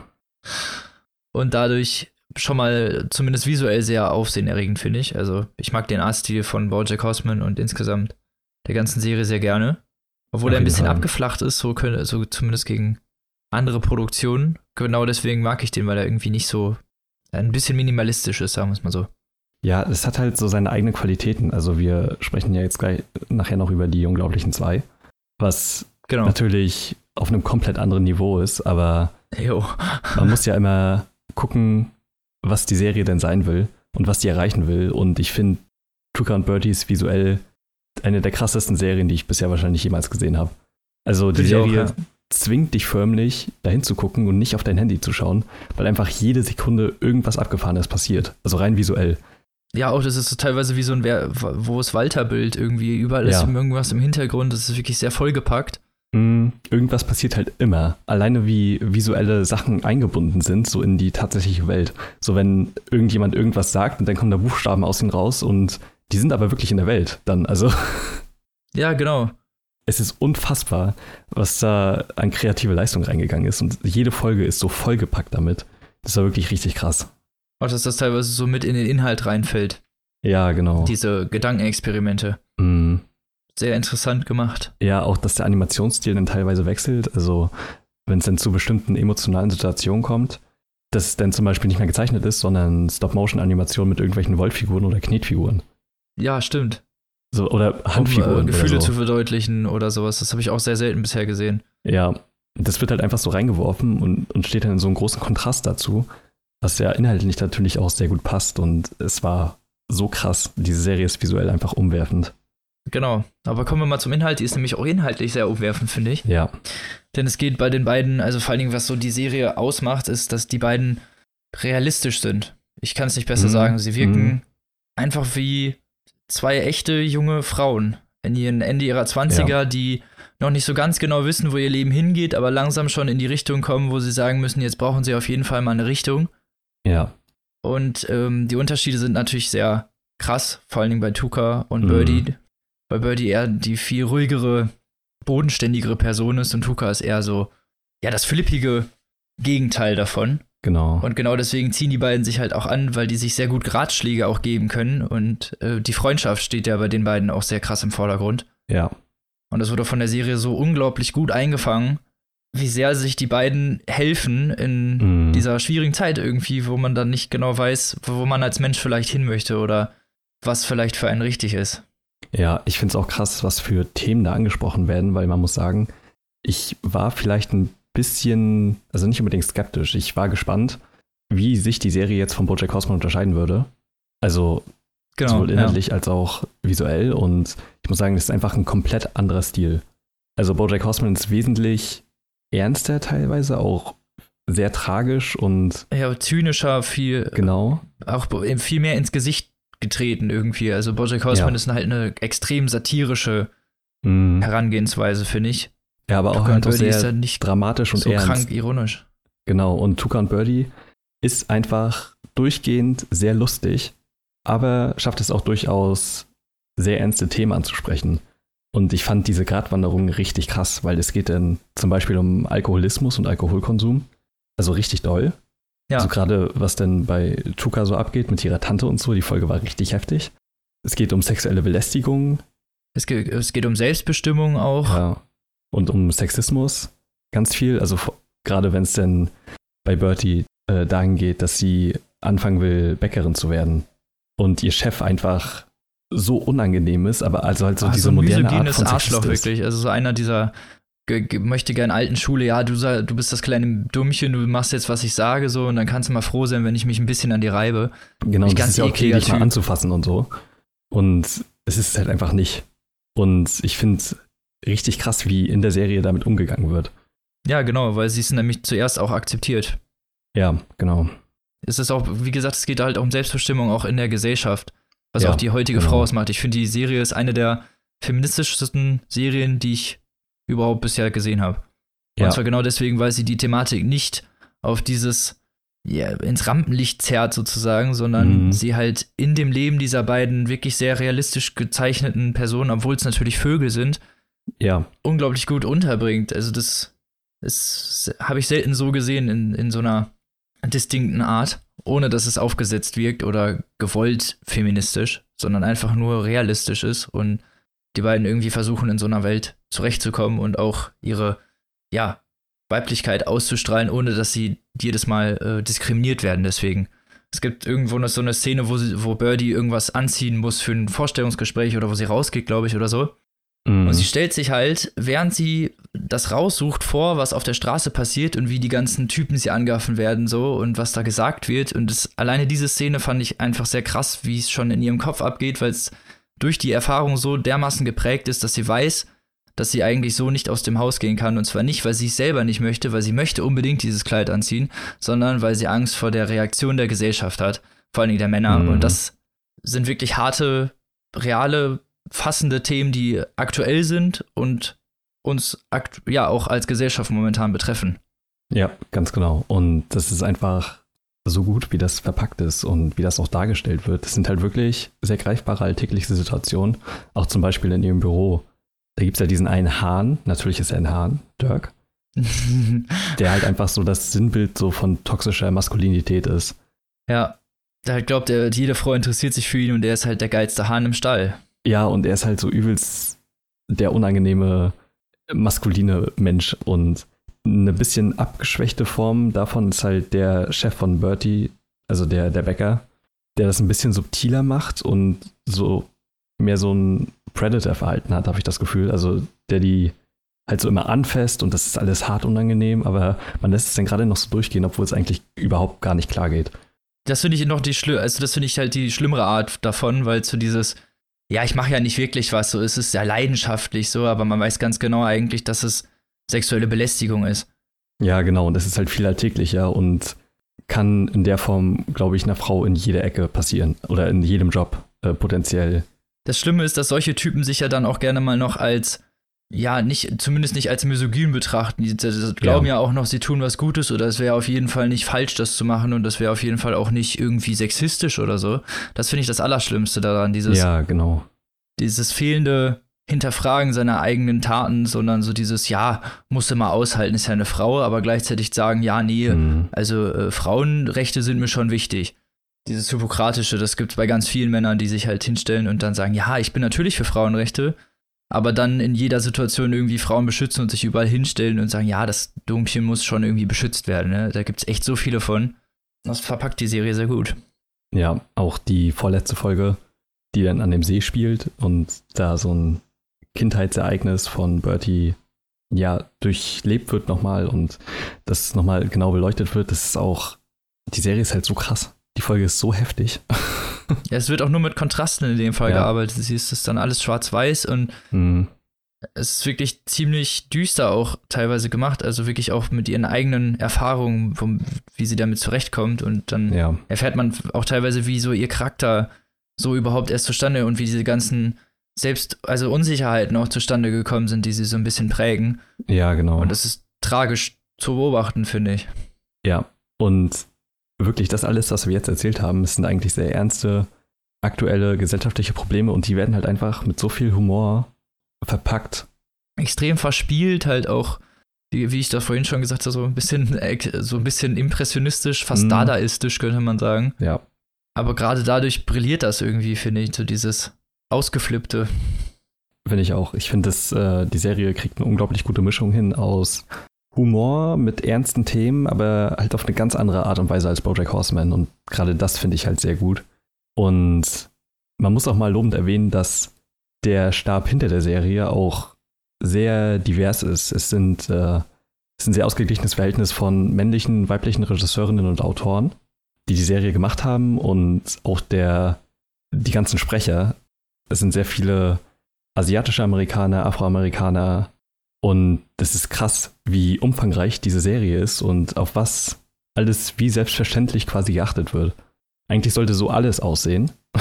Und dadurch schon mal zumindest visuell sehr aufsehenerregend, finde ich. Also ich mag den Artstil von Bojack Horseman und insgesamt der ganzen Serie sehr gerne. Obwohl er ein bisschen Fall. abgeflacht ist, so, können, so zumindest gegen andere Produktionen. Genau deswegen mag ich den, weil er irgendwie nicht so ein bisschen minimalistisch ist, sagen wir es mal so. Ja, es hat halt so seine eigenen Qualitäten. Also wir sprechen ja jetzt gleich nachher noch über die Unglaublichen zwei, was Genau. natürlich auf einem komplett anderen Niveau ist, aber Jo. man muss ja immer gucken, was die Serie denn sein will und was die erreichen will. Und ich finde, Tuka und Bertie ist visuell eine der krassesten Serien, die ich bisher wahrscheinlich jemals gesehen habe. Also die ich auch, Serie ja. zwingt dich förmlich, dahin zu gucken und nicht auf dein Handy zu schauen, weil einfach jede Sekunde irgendwas Abgefahrenes passiert. Also rein visuell. Ja, auch das ist so teilweise wie so ein Wer- wo es Walter-Bild irgendwie. Überall ist Ja. irgendwas im Hintergrund. Das ist wirklich sehr vollgepackt. Mm, Irgendwas passiert halt immer. Alleine wie visuelle Sachen eingebunden sind, so in die tatsächliche Welt. So wenn irgendjemand irgendwas sagt und dann kommen da Buchstaben aus ihm raus und die sind aber wirklich in der Welt dann. Also Ja, genau. es ist unfassbar, was da an kreative Leistung reingegangen ist. Und jede Folge ist so vollgepackt damit. Das war wirklich richtig krass. Auch dass das teilweise so mit in den Inhalt reinfällt. Ja, genau. Diese Gedankenexperimente. Mm. Sehr interessant gemacht. Ja, auch, dass der Animationsstil dann teilweise wechselt. Also, wenn es dann zu bestimmten emotionalen Situationen kommt, dass es dann zum Beispiel nicht mehr gezeichnet ist, sondern Stop-Motion-Animation mit irgendwelchen Wollfiguren oder Knetfiguren. Ja, stimmt. So, oder Um Handfiguren. äh, Gefühle so. zu verdeutlichen oder sowas. Das habe ich auch sehr selten bisher gesehen. Ja, das wird halt einfach so reingeworfen und, und steht dann in so einem großen Kontrast dazu, was ja inhaltlich natürlich auch sehr gut passt. Und es war so krass. Diese Serie ist visuell einfach umwerfend. Genau. Aber kommen wir mal zum Inhalt. Die ist nämlich auch inhaltlich sehr umwerfend, finde ich. Ja, Denn es geht bei den beiden, also vor allen Dingen, was so die Serie ausmacht, ist, dass die beiden realistisch sind. Ich kann es nicht besser Mhm. sagen. Sie wirken Mhm. einfach wie zwei echte junge Frauen in ihren Ende ihrer 20er, die noch nicht so ganz genau wissen, wo ihr Leben hingeht, aber langsam schon in die Richtung kommen, wo sie sagen müssen, jetzt brauchen sie auf jeden Fall mal eine Richtung. ja, Und ähm, die Unterschiede sind natürlich sehr krass, vor allen Dingen bei Tuka und Mhm. Birdie. Bei Birdie eher die viel ruhigere, bodenständigere Person ist und Tuka ist eher so, ja, das flippige Gegenteil davon. genau. Und genau deswegen ziehen die beiden sich halt auch an, weil die sich sehr gut Ratschläge auch geben können. Und äh, die Freundschaft steht ja bei den beiden auch sehr krass im Vordergrund. ja, Und das wurde von der Serie so unglaublich gut eingefangen, wie sehr sich die beiden helfen in Mhm. dieser schwierigen Zeit irgendwie, wo man dann nicht genau weiß, wo man als Mensch vielleicht hin möchte oder was vielleicht für einen richtig ist. Ja, ich finde es auch krass, was für Themen da angesprochen werden, weil man muss sagen, ich war vielleicht ein bisschen, also nicht unbedingt skeptisch, ich war gespannt, wie sich die Serie jetzt von Bojack Horseman unterscheiden würde. Also sowohl inhaltlich als auch visuell und ich muss sagen, es ist einfach ein komplett anderer Stil. Also Bojack Horseman ist wesentlich ernster teilweise, auch sehr tragisch und Ja. ja, zynischer, viel, genau. auch viel mehr ins Gesicht getreten irgendwie. Also Bojack Horseman Ja. ist halt eine extrem satirische Mhm. Herangehensweise, finde ich. Ja, aber auch Tuka halt auch Birdie ist sehr ja nicht dramatisch und so ernst. krank ironisch. Genau, und Tuka und Birdie ist einfach durchgehend sehr lustig, aber schafft es auch durchaus sehr ernste Themen anzusprechen. Und ich fand diese Gratwanderung richtig krass, weil es geht dann zum Beispiel um Alkoholismus und Alkoholkonsum. Also richtig doll. Ja. Also gerade was denn bei Tuka so abgeht mit ihrer Tante und so, die Folge war richtig heftig. Es geht um sexuelle Belästigung. Es geht, es geht um Selbstbestimmung auch. Ja. Und um Sexismus. Ganz viel. Also gerade wenn es denn bei Bertie äh, dahin geht, dass sie anfangen will, Bäckerin zu werden. Und ihr Chef einfach so unangenehm ist, aber also halt so Ach, diese so moderne Art von Arschloch wirklich. Also so einer dieser möchte gern alten Schule, ja, du, du bist das kleine Dummchen, du machst jetzt, was ich sage, so, und dann kannst du mal froh sein, wenn ich mich ein bisschen an dir reibe. Genau, das ist ja okay, dich mal anzufassen und so. Und es ist halt einfach nicht. Und ich finde richtig krass, wie in der Serie damit umgegangen wird. Ja, genau, weil sie es nämlich zuerst auch akzeptiert. Ja, genau. Es ist auch, wie gesagt, es geht halt um Selbstbestimmung auch in der Gesellschaft, was ja, auch die heutige genau. Frau ausmacht. Ich finde, die Serie ist eine der feministischsten Serien, die ich überhaupt bisher gesehen habe. Ja. Und zwar genau deswegen, weil sie die Thematik nicht auf dieses ja, ins Rampenlicht zerrt sozusagen, sondern mhm. sie halt in dem Leben dieser beiden wirklich sehr realistisch gezeichneten Personen, obwohl es natürlich Vögel sind, ja. unglaublich gut unterbringt. Also das, das habe ich selten so gesehen in, in so einer distinkten Art, ohne dass es aufgesetzt wirkt oder gewollt feministisch, sondern einfach nur realistisch ist und die beiden irgendwie versuchen, in so einer Welt zurechtzukommen und auch ihre, ja, Weiblichkeit auszustrahlen, ohne dass sie jedes Mal äh, diskriminiert werden. Deswegen. Es gibt irgendwo noch so eine Szene, wo, sie, wo Birdie irgendwas anziehen muss für ein Vorstellungsgespräch oder wo sie rausgeht, glaube ich, oder so. Mhm. Und sie stellt sich halt, während sie das raussucht, vor, was auf der Straße passiert und wie die ganzen Typen sie angaffen werden, so und was da gesagt wird. Und das, alleine diese Szene fand ich einfach sehr krass, wie es schon in ihrem Kopf abgeht, weil es durch die Erfahrung so dermaßen geprägt ist, dass sie weiß, dass sie eigentlich so nicht aus dem Haus gehen kann. Und zwar nicht, weil sie es selber nicht möchte, weil sie möchte unbedingt dieses Kleid anziehen, sondern weil sie Angst vor der Reaktion der Gesellschaft hat, vor allen Dingen der Männer. Mhm. Und das sind wirklich harte, reale, fassende Themen, die aktuell sind und uns ja auch als Gesellschaft momentan betreffen. Ja, ganz genau. Und das ist einfach so gut, wie das verpackt ist und wie das auch dargestellt wird. Das sind halt wirklich sehr greifbare alltägliche Situationen. Auch zum Beispiel in ihrem Büro. Da gibt es ja diesen einen Hahn, natürlich ist er ein Hahn, Dirk, der halt einfach so das Sinnbild so von toxischer Maskulinität ist. Ja, da glaubt er, jede Frau interessiert sich für ihn und er ist halt der geilste Hahn im Stall. Ja, und er ist halt so übelst der unangenehme maskuline Mensch und eine bisschen abgeschwächte Form davon ist halt der Chef von Bertie, also der, der Bäcker, der das ein bisschen subtiler macht und so mehr so ein Predator-Verhalten hat, habe ich das Gefühl. Also der die halt so immer anfasst und das ist alles hart unangenehm, aber man lässt es dann gerade noch so durchgehen, obwohl es eigentlich überhaupt gar nicht klar geht. Das finde ich noch die schlimm, also das finde ich halt die schlimmere Art davon, weil so dieses, ja, ich mache ja nicht wirklich was, so ist es ja leidenschaftlich so, aber man weiß ganz genau eigentlich, dass es sexuelle Belästigung ist. Ja, genau. Und das ist halt viel alltäglicher und kann in der Form, glaube ich, einer Frau in jeder Ecke passieren oder in jedem Job äh, potenziell. Das Schlimme ist, dass solche Typen sich ja dann auch gerne mal noch als, ja, nicht, zumindest nicht als misogyn betrachten. Die, die glauben ja. ja. auch noch, sie tun was Gutes oder es wäre auf jeden Fall nicht falsch, das zu machen und das wäre auf jeden Fall auch nicht irgendwie sexistisch oder so. Das finde ich das Allerschlimmste daran, dieses. Ja, genau. Dieses fehlende Hinterfragen seiner eigenen Taten, sondern so dieses, ja, musste mal aushalten, ist ja eine Frau, aber gleichzeitig sagen, ja, nee, mhm. also äh, Frauenrechte sind mir schon wichtig. Dieses Hippokratische, das gibt es bei ganz vielen Männern, die sich halt hinstellen und dann sagen, ja, ich bin natürlich für Frauenrechte, aber dann in jeder Situation irgendwie Frauen beschützen und sich überall hinstellen und sagen, ja, das Dummchen muss schon irgendwie beschützt werden. Ne? Da gibt es echt so viele von. Das verpackt die Serie sehr gut. Ja, auch die vorletzte Folge, die dann an dem See spielt und da so ein Kindheitsereignis von Bertie ja durchlebt wird nochmal und das nochmal genau beleuchtet wird, das ist auch, die Serie ist halt so krass. Die Folge ist so heftig. Ja, es wird auch nur mit Kontrasten in dem Fall ja. gearbeitet. Sie ist dann alles schwarz-weiß und mhm. es ist wirklich ziemlich düster auch teilweise gemacht. Also wirklich auch mit ihren eigenen Erfahrungen, vom, wie sie damit zurechtkommt. Und dann ja. erfährt man auch teilweise, wie so ihr Charakter so überhaupt erst zustande und wie diese ganzen selbst, also Unsicherheiten auch zustande gekommen sind, die sie so ein bisschen prägen. Ja, genau. Und das ist tragisch zu beobachten, finde ich. Ja, und wirklich das alles, was wir jetzt erzählt haben, sind eigentlich sehr ernste, aktuelle gesellschaftliche Probleme und die werden halt einfach mit so viel Humor verpackt. Extrem verspielt, halt auch wie, wie ich da vorhin schon gesagt habe, so ein bisschen, so ein bisschen impressionistisch, fast mhm. dadaistisch, könnte man sagen. Ja. Aber gerade dadurch brilliert das irgendwie, finde ich, so dieses Ausgeflippte. Finde ich auch. Ich finde, äh, die Serie kriegt eine unglaublich gute Mischung hin aus Humor mit ernsten Themen, aber halt auf eine ganz andere Art und Weise als Bojack Horseman. Und gerade das finde ich halt sehr gut. Und man muss auch mal lobend erwähnen, dass der Stab hinter der Serie auch sehr divers ist. Es sind äh, es ist ein sehr ausgeglichenes Verhältnis von männlichen, weiblichen Regisseurinnen und Autoren, die die Serie gemacht haben und auch der die ganzen Sprecher. Es sind sehr viele asiatische Amerikaner, Afroamerikaner, und das ist krass, wie umfangreich diese Serie ist und auf was alles wie selbstverständlich quasi geachtet wird. Eigentlich sollte so alles aussehen.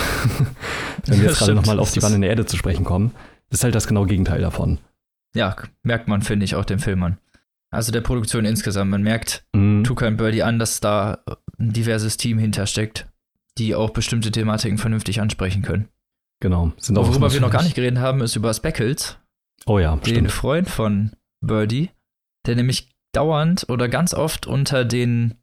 Wenn wir jetzt gerade nochmal auf die Wanne in der Erde zu sprechen kommen, ist halt das genaue Gegenteil davon. Ja, merkt man, finde ich, auch dem Film an. Also der Produktion insgesamt. Man merkt mm. Tuka und Birdie an, dass da ein diverses Team hintersteckt, die auch bestimmte Thematiken vernünftig ansprechen können. Genau. Sind auch Worüber wir noch gar nicht geredet haben, ist über Speckles. Oh ja, den stimmt. Freund von Birdie, der nämlich dauernd oder ganz oft unter den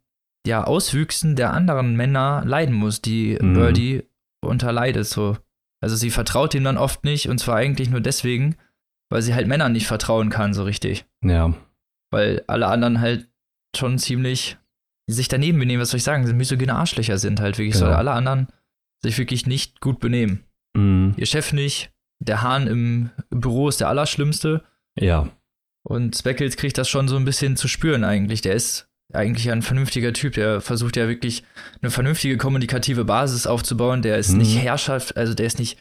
ja, Auswüchsen der anderen Männer leiden muss, die mhm. Birdie unterleidet. So. Also sie vertraut ihm dann oft nicht und zwar eigentlich nur deswegen, weil sie halt Männern nicht vertrauen kann, so richtig. Ja. Weil alle anderen halt schon ziemlich sich daneben benehmen, was soll ich sagen, sind misogyne Arschlöcher sind halt wirklich genau. so. Alle anderen sich wirklich nicht gut benehmen. Mhm. Ihr Chef nicht, der Hahn im Büro ist der Allerschlimmste. Ja. Und Speckles kriegt das schon so ein bisschen zu spüren eigentlich. Der ist eigentlich ein vernünftiger Typ. Der versucht ja wirklich eine vernünftige kommunikative Basis aufzubauen. Der ist mhm. nicht Herrschaft, also der ist nicht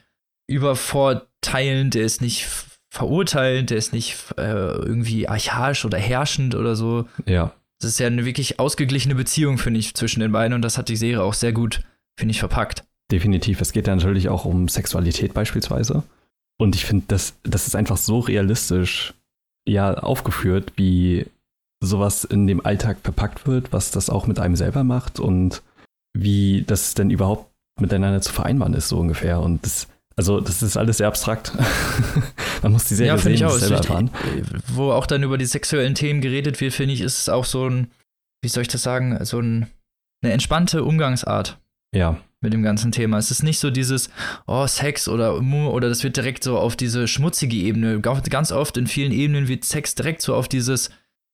übervorteilend, der ist nicht verurteilend, der ist nicht äh, irgendwie archaisch oder herrschend oder so. Ja. Das ist ja eine wirklich ausgeglichene Beziehung, finde ich, zwischen den beiden und das hat die Serie auch sehr gut, finde ich, verpackt. Definitiv. Es geht ja natürlich auch um Sexualität beispielsweise. Und ich finde, das, das ist einfach so realistisch ja aufgeführt, wie sowas in dem Alltag verpackt wird, was das auch mit einem selber macht und wie das denn überhaupt miteinander zu vereinbaren ist, so ungefähr. Und das, also das ist alles sehr abstrakt. Man muss die Serie ja, sehen, ich auch. selber erfahren. Wo auch dann über die sexuellen Themen geredet wird, finde ich, ist es auch so ein, wie soll ich das sagen, so ein, eine entspannte Umgangsart. Ja mit dem ganzen Thema. Es ist nicht so dieses, oh, Sex oder oder das wird direkt so auf diese schmutzige Ebene. Ganz oft in vielen Ebenen wird Sex direkt so auf dieses,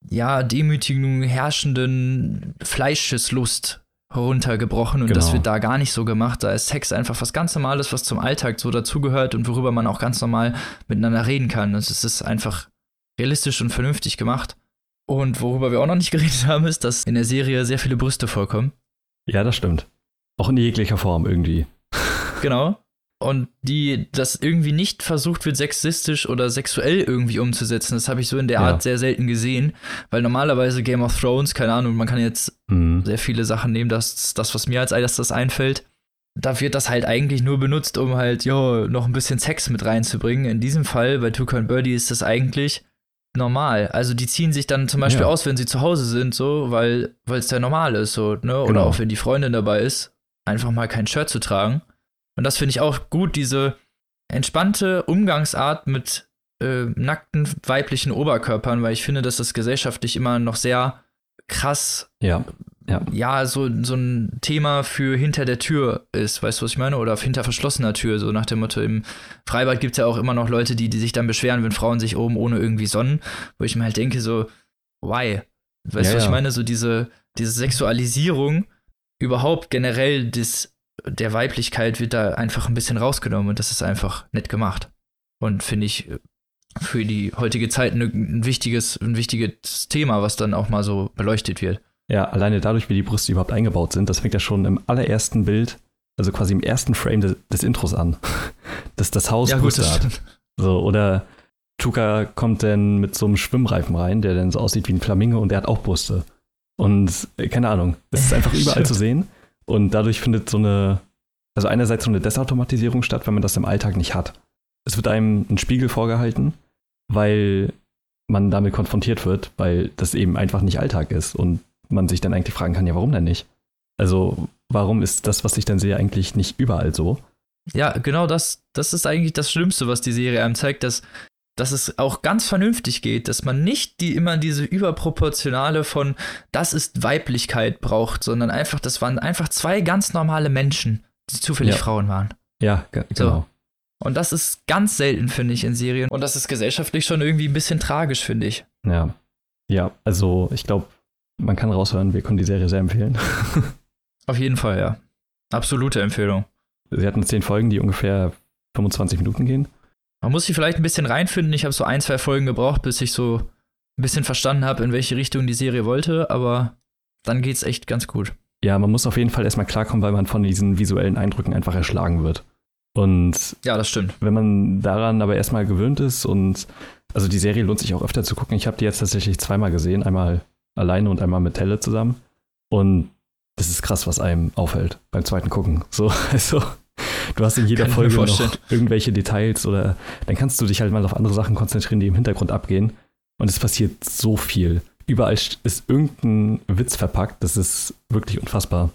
ja, demütigen, herrschenden Fleischeslust heruntergebrochen und genau. das wird da gar nicht so gemacht. Da ist Sex einfach was ganz Normales, was zum Alltag so dazugehört und worüber man auch ganz normal miteinander reden kann. Also es ist einfach realistisch und vernünftig gemacht. Und worüber wir auch noch nicht geredet haben, ist, dass in der Serie sehr viele Brüste vorkommen. Ja, das stimmt. Auch in jeglicher Form irgendwie. Genau. Und die das irgendwie nicht versucht wird, sexistisch oder sexuell irgendwie umzusetzen. Das habe ich so in der ja. Art sehr selten gesehen. Weil normalerweise Game of Thrones, keine Ahnung, man kann jetzt mhm. sehr viele Sachen nehmen, das, das, was mir als erstes einfällt. Da wird das halt eigentlich nur benutzt, um halt, jo, noch ein bisschen Sex mit reinzubringen. In diesem Fall, bei Tuka und Birdie, ist das eigentlich normal. Also die ziehen sich dann zum Beispiel ja. aus, wenn sie zu Hause sind, so, weil es ja normal ist, so, ne? Oder genau. auch wenn die Freundin dabei ist einfach mal kein Shirt zu tragen. Und das finde ich auch gut, diese entspannte Umgangsart mit äh, nackten weiblichen Oberkörpern, weil ich finde, dass das gesellschaftlich immer noch sehr krass, ja, ja. ja so, so ein Thema für hinter der Tür ist, weißt du, was ich meine? Oder hinter verschlossener Tür, so nach dem Motto, im Freibad gibt es ja auch immer noch Leute, die, die sich dann beschweren, wenn Frauen sich oben ohne irgendwie sonnen, wo ich mir halt denke, so, why? Weißt ja, du, was ich meine? So diese, diese Sexualisierung überhaupt generell des, der Weiblichkeit wird da einfach ein bisschen rausgenommen und das ist einfach nett gemacht. Und finde ich für die heutige Zeit ein wichtiges, ein wichtiges Thema, was dann auch mal so beleuchtet wird. Ja, alleine dadurch, wie die Brüste überhaupt eingebaut sind, das fängt ja schon im allerersten Bild, also quasi im ersten Frame des, des Intros an. dass das Haus ja, Brüste gut, hat. So, oder Tuka kommt dann mit so einem Schwimmreifen rein, der dann so aussieht wie ein Flamingo und der hat auch Brüste. Und äh, keine Ahnung, es ist einfach überall zu sehen. Und dadurch findet so eine, also einerseits so eine Desautomatisierung statt, wenn man das im Alltag nicht hat. Es wird einem ein Spiegel vorgehalten, weil man damit konfrontiert wird, weil das eben einfach nicht Alltag ist und man sich dann eigentlich fragen kann, ja, warum denn nicht? Also, warum ist das, was ich dann sehe, eigentlich nicht überall so? Ja, genau das, das ist eigentlich das Schlimmste, was die Serie einem zeigt, dass dass es auch ganz vernünftig geht, dass man nicht die immer diese überproportionale von das ist Weiblichkeit braucht, sondern einfach, das waren einfach zwei ganz normale Menschen, die zufällig Ja. Frauen waren. Ja, ge- genau. Und das ist ganz selten, finde ich, in Serien. Und das ist gesellschaftlich schon irgendwie ein bisschen tragisch, finde ich. Ja. Ja, also ich glaube, man kann raushören, wir können die Serie sehr empfehlen. Auf jeden Fall, ja. Absolute Empfehlung. Sie hatten zehn Folgen, die ungefähr 25 Minuten gehen. Man muss sich vielleicht ein bisschen reinfinden. Ich habe so ein, zwei Folgen gebraucht, bis ich so ein bisschen verstanden habe, in welche Richtung die Serie wollte, aber dann geht's echt ganz gut. Ja, man muss auf jeden Fall erstmal klarkommen, weil man von diesen visuellen Eindrücken einfach erschlagen wird. Und Ja, das stimmt. wenn man daran aber erstmal gewöhnt ist und also die Serie lohnt sich auch öfter zu gucken. Ich habe die jetzt tatsächlich zweimal gesehen, einmal alleine und einmal mit Telle zusammen. Und das ist krass, was einem auffällt beim zweiten Gucken. So, also du hast in jeder Kann Folge noch irgendwelche Details oder dann kannst du dich halt mal auf andere Sachen konzentrieren, die im Hintergrund abgehen. Und es passiert so viel. Überall ist irgendein Witz verpackt. Das ist wirklich unfassbar.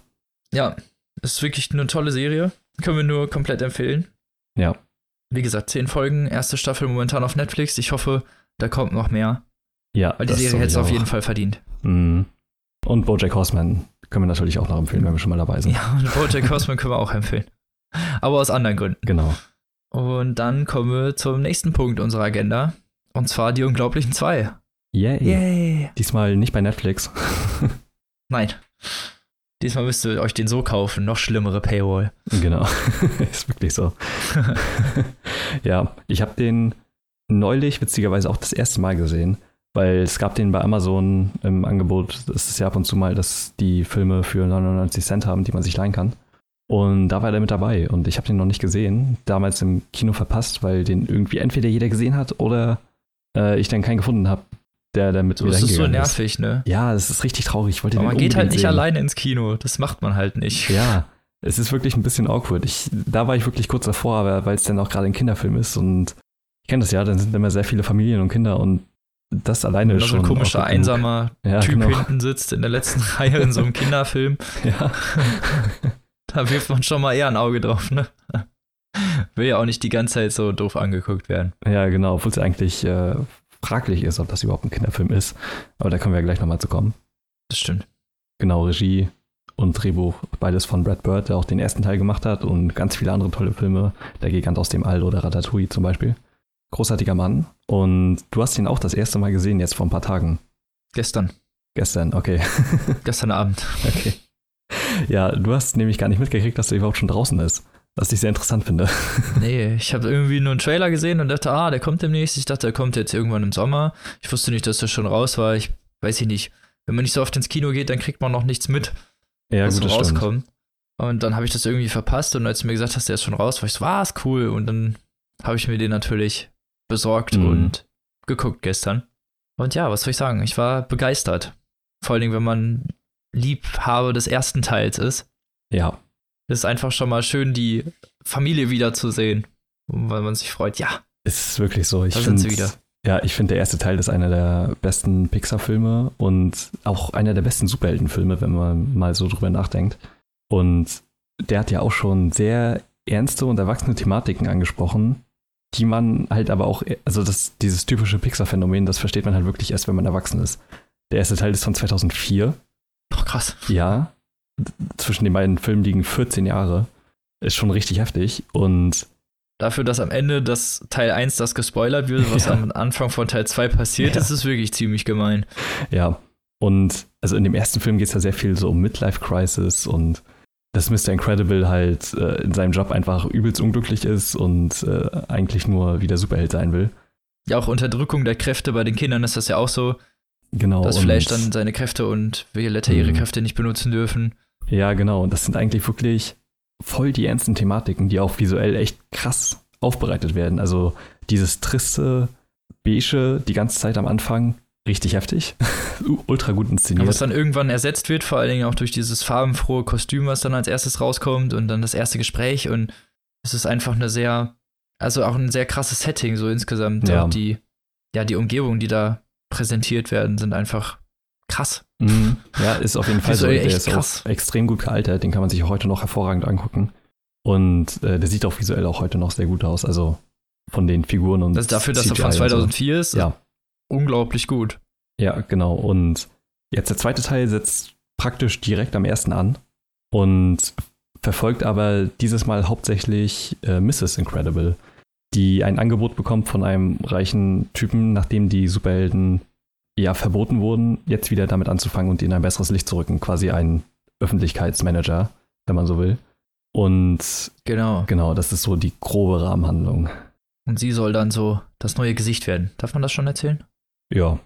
Ja, ist wirklich eine tolle Serie. Können wir nur komplett empfehlen. Ja. Wie gesagt, zehn Folgen, erste Staffel momentan auf Netflix. Ich hoffe, da kommt noch mehr, Ja, weil die Serie hätte es auf jeden. Fall verdient. Mhm. Und Bojack Horseman können wir natürlich auch noch empfehlen, wenn wir schon mal dabei sind. Ja, und Bojack Horseman können wir auch empfehlen. Aber aus anderen Gründen. Genau. Und dann kommen wir zum nächsten Punkt unserer Agenda. Und zwar die Unglaublichen zwei. Yay. Yay! Diesmal nicht bei Netflix. Nein. Diesmal müsst ihr euch den so kaufen. Noch schlimmere Paywall. genau. ist wirklich so. ja, ich habe den neulich witzigerweise auch das erste Mal gesehen, weil es gab den bei Amazon im Angebot. Es ist ja ab und zu mal, dass die Filme für 99 Cent haben, die man sich leihen kann. Und da war der mit dabei und ich habe den noch nicht gesehen. Damals im Kino verpasst, weil den irgendwie entweder jeder gesehen hat oder äh, ich dann keinen gefunden habe, der damit das ist so hingegangen ist. nervig, ne? Ja, das ist richtig traurig. Ich wollte Aber man geht halt nicht sehen. alleine ins Kino. Das macht man halt nicht. Ja, es ist wirklich ein bisschen awkward. Ich, da war ich wirklich kurz davor, aber weil es dann auch gerade ein Kinderfilm ist und ich kenne das ja, dann sind immer sehr viele Familien und Kinder und das alleine ist da so schon ein komischer, einsamer ja, Typ genau. hinten sitzt in der letzten Reihe in so einem Kinderfilm. Ja. Da wirft man schon mal eher ein Auge drauf, ne? Will ja auch nicht die ganze Zeit so doof angeguckt werden. ja, genau, obwohl es eigentlich äh, fraglich ist, ob das überhaupt ein Kinderfilm ist. Aber da können wir ja gleich nochmal zu kommen. Das stimmt. Genau, Regie und Drehbuch, beides von Brad Bird, der auch den ersten Teil gemacht hat und ganz viele andere tolle Filme. Der Gigant aus dem All oder Ratatouille zum Beispiel. Großartiger Mann. Und du hast ihn auch das erste Mal gesehen, jetzt vor ein paar Tagen. Gestern. Gestern, okay. Gestern Abend. Okay. Ja, du hast nämlich gar nicht mitgekriegt, dass der überhaupt schon draußen ist. Was ich sehr interessant finde. Nee, ich habe irgendwie nur einen Trailer gesehen und dachte, ah, der kommt demnächst. Ich dachte, der kommt jetzt irgendwann im Sommer. Ich wusste nicht, dass der schon raus war. Ich weiß ich nicht. Wenn man nicht so oft ins Kino geht, dann kriegt man noch nichts mit, Ja, was gut, das stimmt. rauskommt. Und dann habe ich das irgendwie verpasst und als du mir gesagt hast, der ist schon raus, war ich so, was, cool. Und dann habe ich mir den natürlich besorgt Mhm. und geguckt gestern. Und ja, was soll ich sagen? Ich war begeistert. Vor allen Dingen, wenn man Liebhaber des ersten Teils ist. Ja, ist einfach schon mal schön, die Familie wiederzusehen. Weil man sich freut, ja, es ist wirklich so. Ich Da sind sie wieder. Ja, ich finde, der erste Teil ist einer der besten Pixar-Filme und auch einer der besten Superheldenfilme, wenn man mal so drüber nachdenkt. Und der hat ja auch schon sehr ernste und erwachsene Thematiken angesprochen, die man halt aber auch, also das, dieses typische Pixar-Phänomen, das versteht man halt wirklich erst, wenn man erwachsen ist. Der erste Teil ist von 2004. oh, krass. Ja, zwischen den beiden Filmen liegen 14 Jahre. Ist schon richtig heftig. Und Dafür, dass am Ende das Teil 1 das gespoilert wird, was Ja. am Anfang von Teil 2 passiert, Ja. ist es wirklich ziemlich gemein. ja, und also in dem ersten Film geht es ja sehr viel so um Midlife-Crisis und dass Mr. Incredible halt äh, in seinem Job einfach übelst unglücklich ist und äh, eigentlich nur wieder Superheld sein will. Ja, auch Unterdrückung der Kräfte bei den Kindern ist das ja auch so, Genau. dass Flash dann seine Kräfte und Violetta ihre Mhm. Kräfte nicht benutzen dürfen. Ja, genau. Und das sind eigentlich wirklich voll die ernsten Thematiken, die auch visuell echt krass aufbereitet werden. Also dieses triste, beige die ganze Zeit am Anfang, richtig heftig. Ultra gut Aber inszeniert. was dann irgendwann ersetzt wird, vor allen Dingen auch durch dieses farbenfrohe Kostüm, was dann als erstes rauskommt und dann das erste Gespräch und es ist einfach eine sehr, also auch ein sehr krasses Setting so insgesamt. Ja. Die, ja, die Umgebungen, die da präsentiert werden, sind einfach krass. Mhm. Ja, ist auf jeden Fall so. Der ist krass. auch extrem gut gealtert. Den kann man sich auch heute noch hervorragend angucken. Und äh, der sieht auch visuell auch heute noch sehr gut aus. Also von den Figuren und Das ist dafür, dass er von CGI und 2004 ist, So. Ja, unglaublich gut. ja, genau. Und jetzt der zweite Teil setzt praktisch direkt am ersten an und verfolgt aber dieses Mal hauptsächlich äh, Mrs. Incredible, die ein Angebot bekommt von einem reichen Typen, nachdem die Superhelden ja verboten wurden, jetzt wieder damit anzufangen und in ein besseres Licht zu rücken. Quasi ein Öffentlichkeitsmanager, wenn man so will. Und Genau. genau, das ist so die grobe Rahmenhandlung. Und sie soll dann so das neue Gesicht werden. Darf man das schon erzählen? Ja.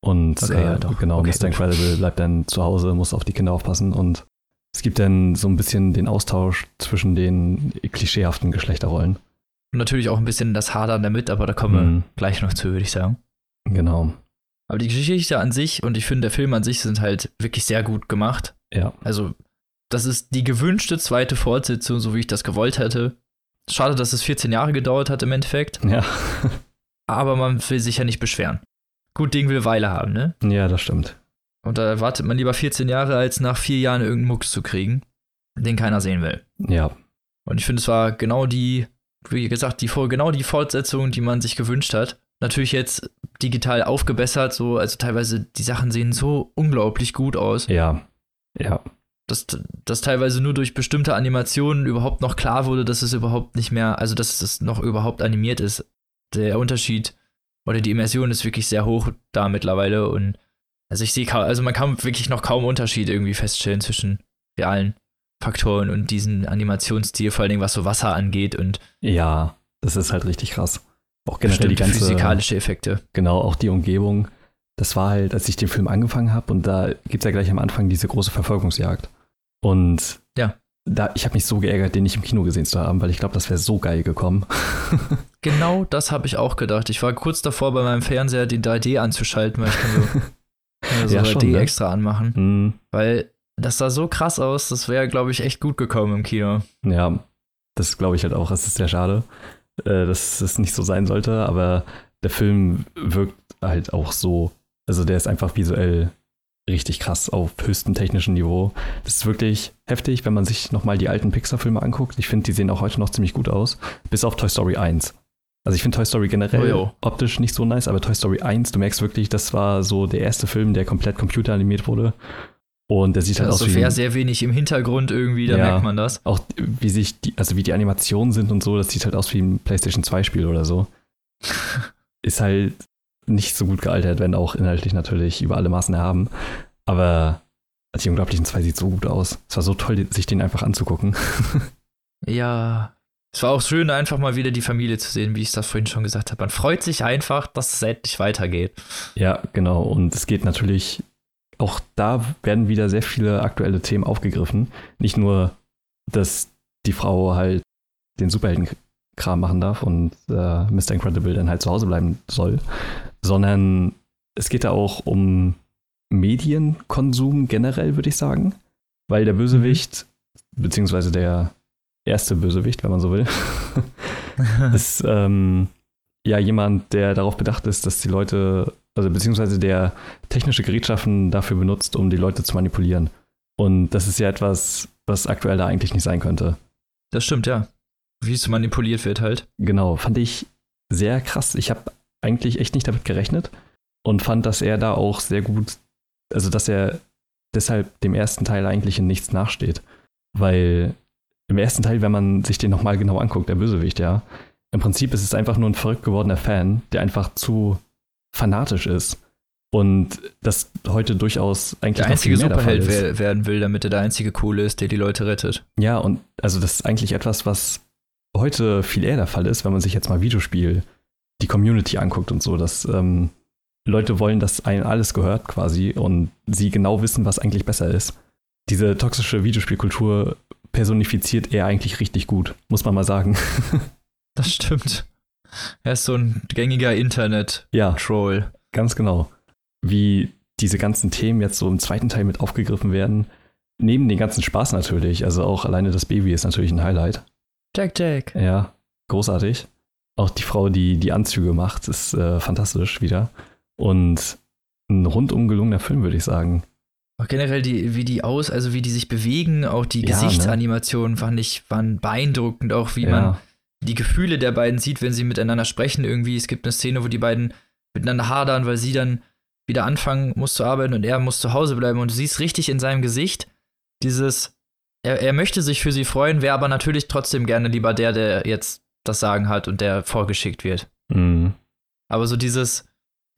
Und Okay, äh, ja, genau, Okay, Mr. Incredible bleibt dann zu Hause, muss auf die Kinder aufpassen und es gibt dann so ein bisschen den Austausch zwischen den klischeehaften Geschlechterrollen. Und natürlich auch ein bisschen das Hadern damit, aber da kommen wir Mhm. gleich noch zu, würde ich sagen. Genau. Aber die Geschichte an sich und ich finde, der Film an sich sind halt wirklich sehr gut gemacht. Ja. Also, das ist die gewünschte zweite Fortsetzung, so wie ich das gewollt hätte. Schade, dass es 14 Jahre gedauert hat im Endeffekt, Ja. aber man will sich ja nicht beschweren. Gut Ding will Weile haben, ne? ja, das stimmt. Und da wartet man lieber 14 Jahre, als nach vier Jahren irgendeinen Mucks zu kriegen, den keiner sehen will. Ja. Und ich finde, es war genau die, wie gesagt, die genau die Fortsetzung, die man sich gewünscht hat. Natürlich jetzt digital aufgebessert, so, also teilweise die Sachen sehen so unglaublich gut aus, Ja. Ja. dass, dass teilweise nur durch bestimmte Animationen überhaupt noch klar wurde, dass es überhaupt nicht mehr, also dass es noch überhaupt animiert ist. Der Unterschied oder die Immersion ist wirklich sehr hoch da mittlerweile und also ich sehe also man kann wirklich noch kaum Unterschied irgendwie feststellen zwischen realen Faktoren und diesen Animationsstil, vor allen Dingen was so Wasser angeht und Ja. Das ist halt richtig krass. Auch generell die ganze. physikalische Effekte. Genau, auch die Umgebung. Das war halt, als ich den Film angefangen habe und da gibt es ja gleich am Anfang diese große Verfolgungsjagd. Und Ja. da, ich habe mich so geärgert, den nicht im Kino gesehen zu haben, weil ich glaube, das wäre so geil gekommen. Genau das habe ich auch gedacht. Ich war kurz davor, bei meinem Fernseher den 3D anzuschalten, weil ich kann so, kann ja so Ja, 3D schon, ne? extra anmachen. Hm, Weil das sah so krass aus, das wäre, glaube ich, echt gut gekommen im Kino. ja, das glaube ich halt auch. Es ist sehr schade, äh, dass es nicht so sein sollte, aber der Film wirkt halt auch so. Also der ist einfach visuell richtig krass auf höchstem technischen Niveau. Das ist wirklich heftig, wenn man sich nochmal die alten Pixar-Filme anguckt. Ich finde, die sehen auch heute noch ziemlich gut aus, bis auf Toy Story 1. Also ich finde Toy Story generell Oh, optisch nicht so nice, aber Toy Story 1, du merkst wirklich, das war so der erste Film, der komplett computeranimiert wurde. Und der sieht halt Also aus wie ein, sehr wenig im Hintergrund irgendwie, da Ja. merkt man das. auch wie sich die, also wie die Animationen sind und so, das sieht halt aus wie ein PlayStation 2 Spiel oder so. Ist halt nicht so gut gealtert, wenn auch inhaltlich natürlich über alle Maßen erhaben. Aber die Unglaublichen 2 sieht so gut aus. Es war so toll, sich den einfach anzugucken. Ja. Es war auch schön, einfach mal wieder die Familie zu sehen, wie ich das vorhin schon gesagt habe. Man freut sich einfach, dass es endlich weitergeht. Ja, genau. Und es geht natürlich, auch da werden wieder sehr viele aktuelle Themen aufgegriffen. Nicht nur, dass die Frau halt den Superheldenkram machen darf und äh, Mr. Incredible dann halt zu Hause bleiben soll, sondern es geht da auch um Medienkonsum generell, würde ich sagen. Weil der Bösewicht, beziehungsweise der erste Bösewicht, wenn man so will, ist ähm, ja jemand, der darauf bedacht ist, dass die Leute, also beziehungsweise der technische Gerätschaften dafür benutzt, um die Leute zu manipulieren. Und das ist ja etwas, was aktuell da eigentlich nicht sein könnte. Das stimmt, ja. Wie es manipuliert wird halt. Genau, fand ich sehr krass. Ich habe eigentlich echt nicht damit gerechnet und fand, dass er da auch sehr gut, also dass er deshalb dem ersten Teil eigentlich in nichts nachsteht. Weil im ersten Teil, wenn man sich den nochmal genau anguckt, der Bösewicht, ja, im Prinzip ist es einfach nur ein verrückt gewordener Fan, der einfach zu fanatisch ist. Und das heute durchaus eigentlich Der einzige der Superheld wer- werden will, damit er der einzige Coole ist, der die Leute rettet. Ja, und also das ist eigentlich etwas, was heute viel eher der Fall ist, wenn man sich jetzt mal Videospiel, die Community anguckt und so, dass ähm, Leute wollen, dass einem alles gehört quasi und sie genau wissen, was eigentlich besser ist. Diese toxische Videospielkultur personifiziert er eigentlich richtig gut, muss man mal sagen. Das stimmt. Er ist so ein gängiger Internet-Troll. ja, ganz genau. Wie diese ganzen Themen jetzt so im zweiten Teil mit aufgegriffen werden, neben den ganzen Spaß natürlich, also auch alleine das Baby ist natürlich ein Highlight. Jack Jack. Ja, großartig. Auch die Frau, die die Anzüge macht, ist äh, fantastisch wieder. Und ein rundum gelungener Film, würde ich sagen. Auch generell, die, wie die aus, also wie die sich bewegen, auch die Ja, ne? Gesichtsanimationen fand ich, waren beeindruckend, auch wie man, die Gefühle der beiden sieht, wenn sie miteinander sprechen. Irgendwie, es gibt eine Szene, wo die beiden miteinander hadern, weil sie dann wieder anfangen muss zu arbeiten und er muss zu Hause bleiben. Und du siehst richtig in seinem Gesicht dieses, er, er möchte sich für sie freuen, wäre aber natürlich trotzdem gerne lieber der, der jetzt das Sagen hat und der vorgeschickt wird. Mhm. Aber so dieses,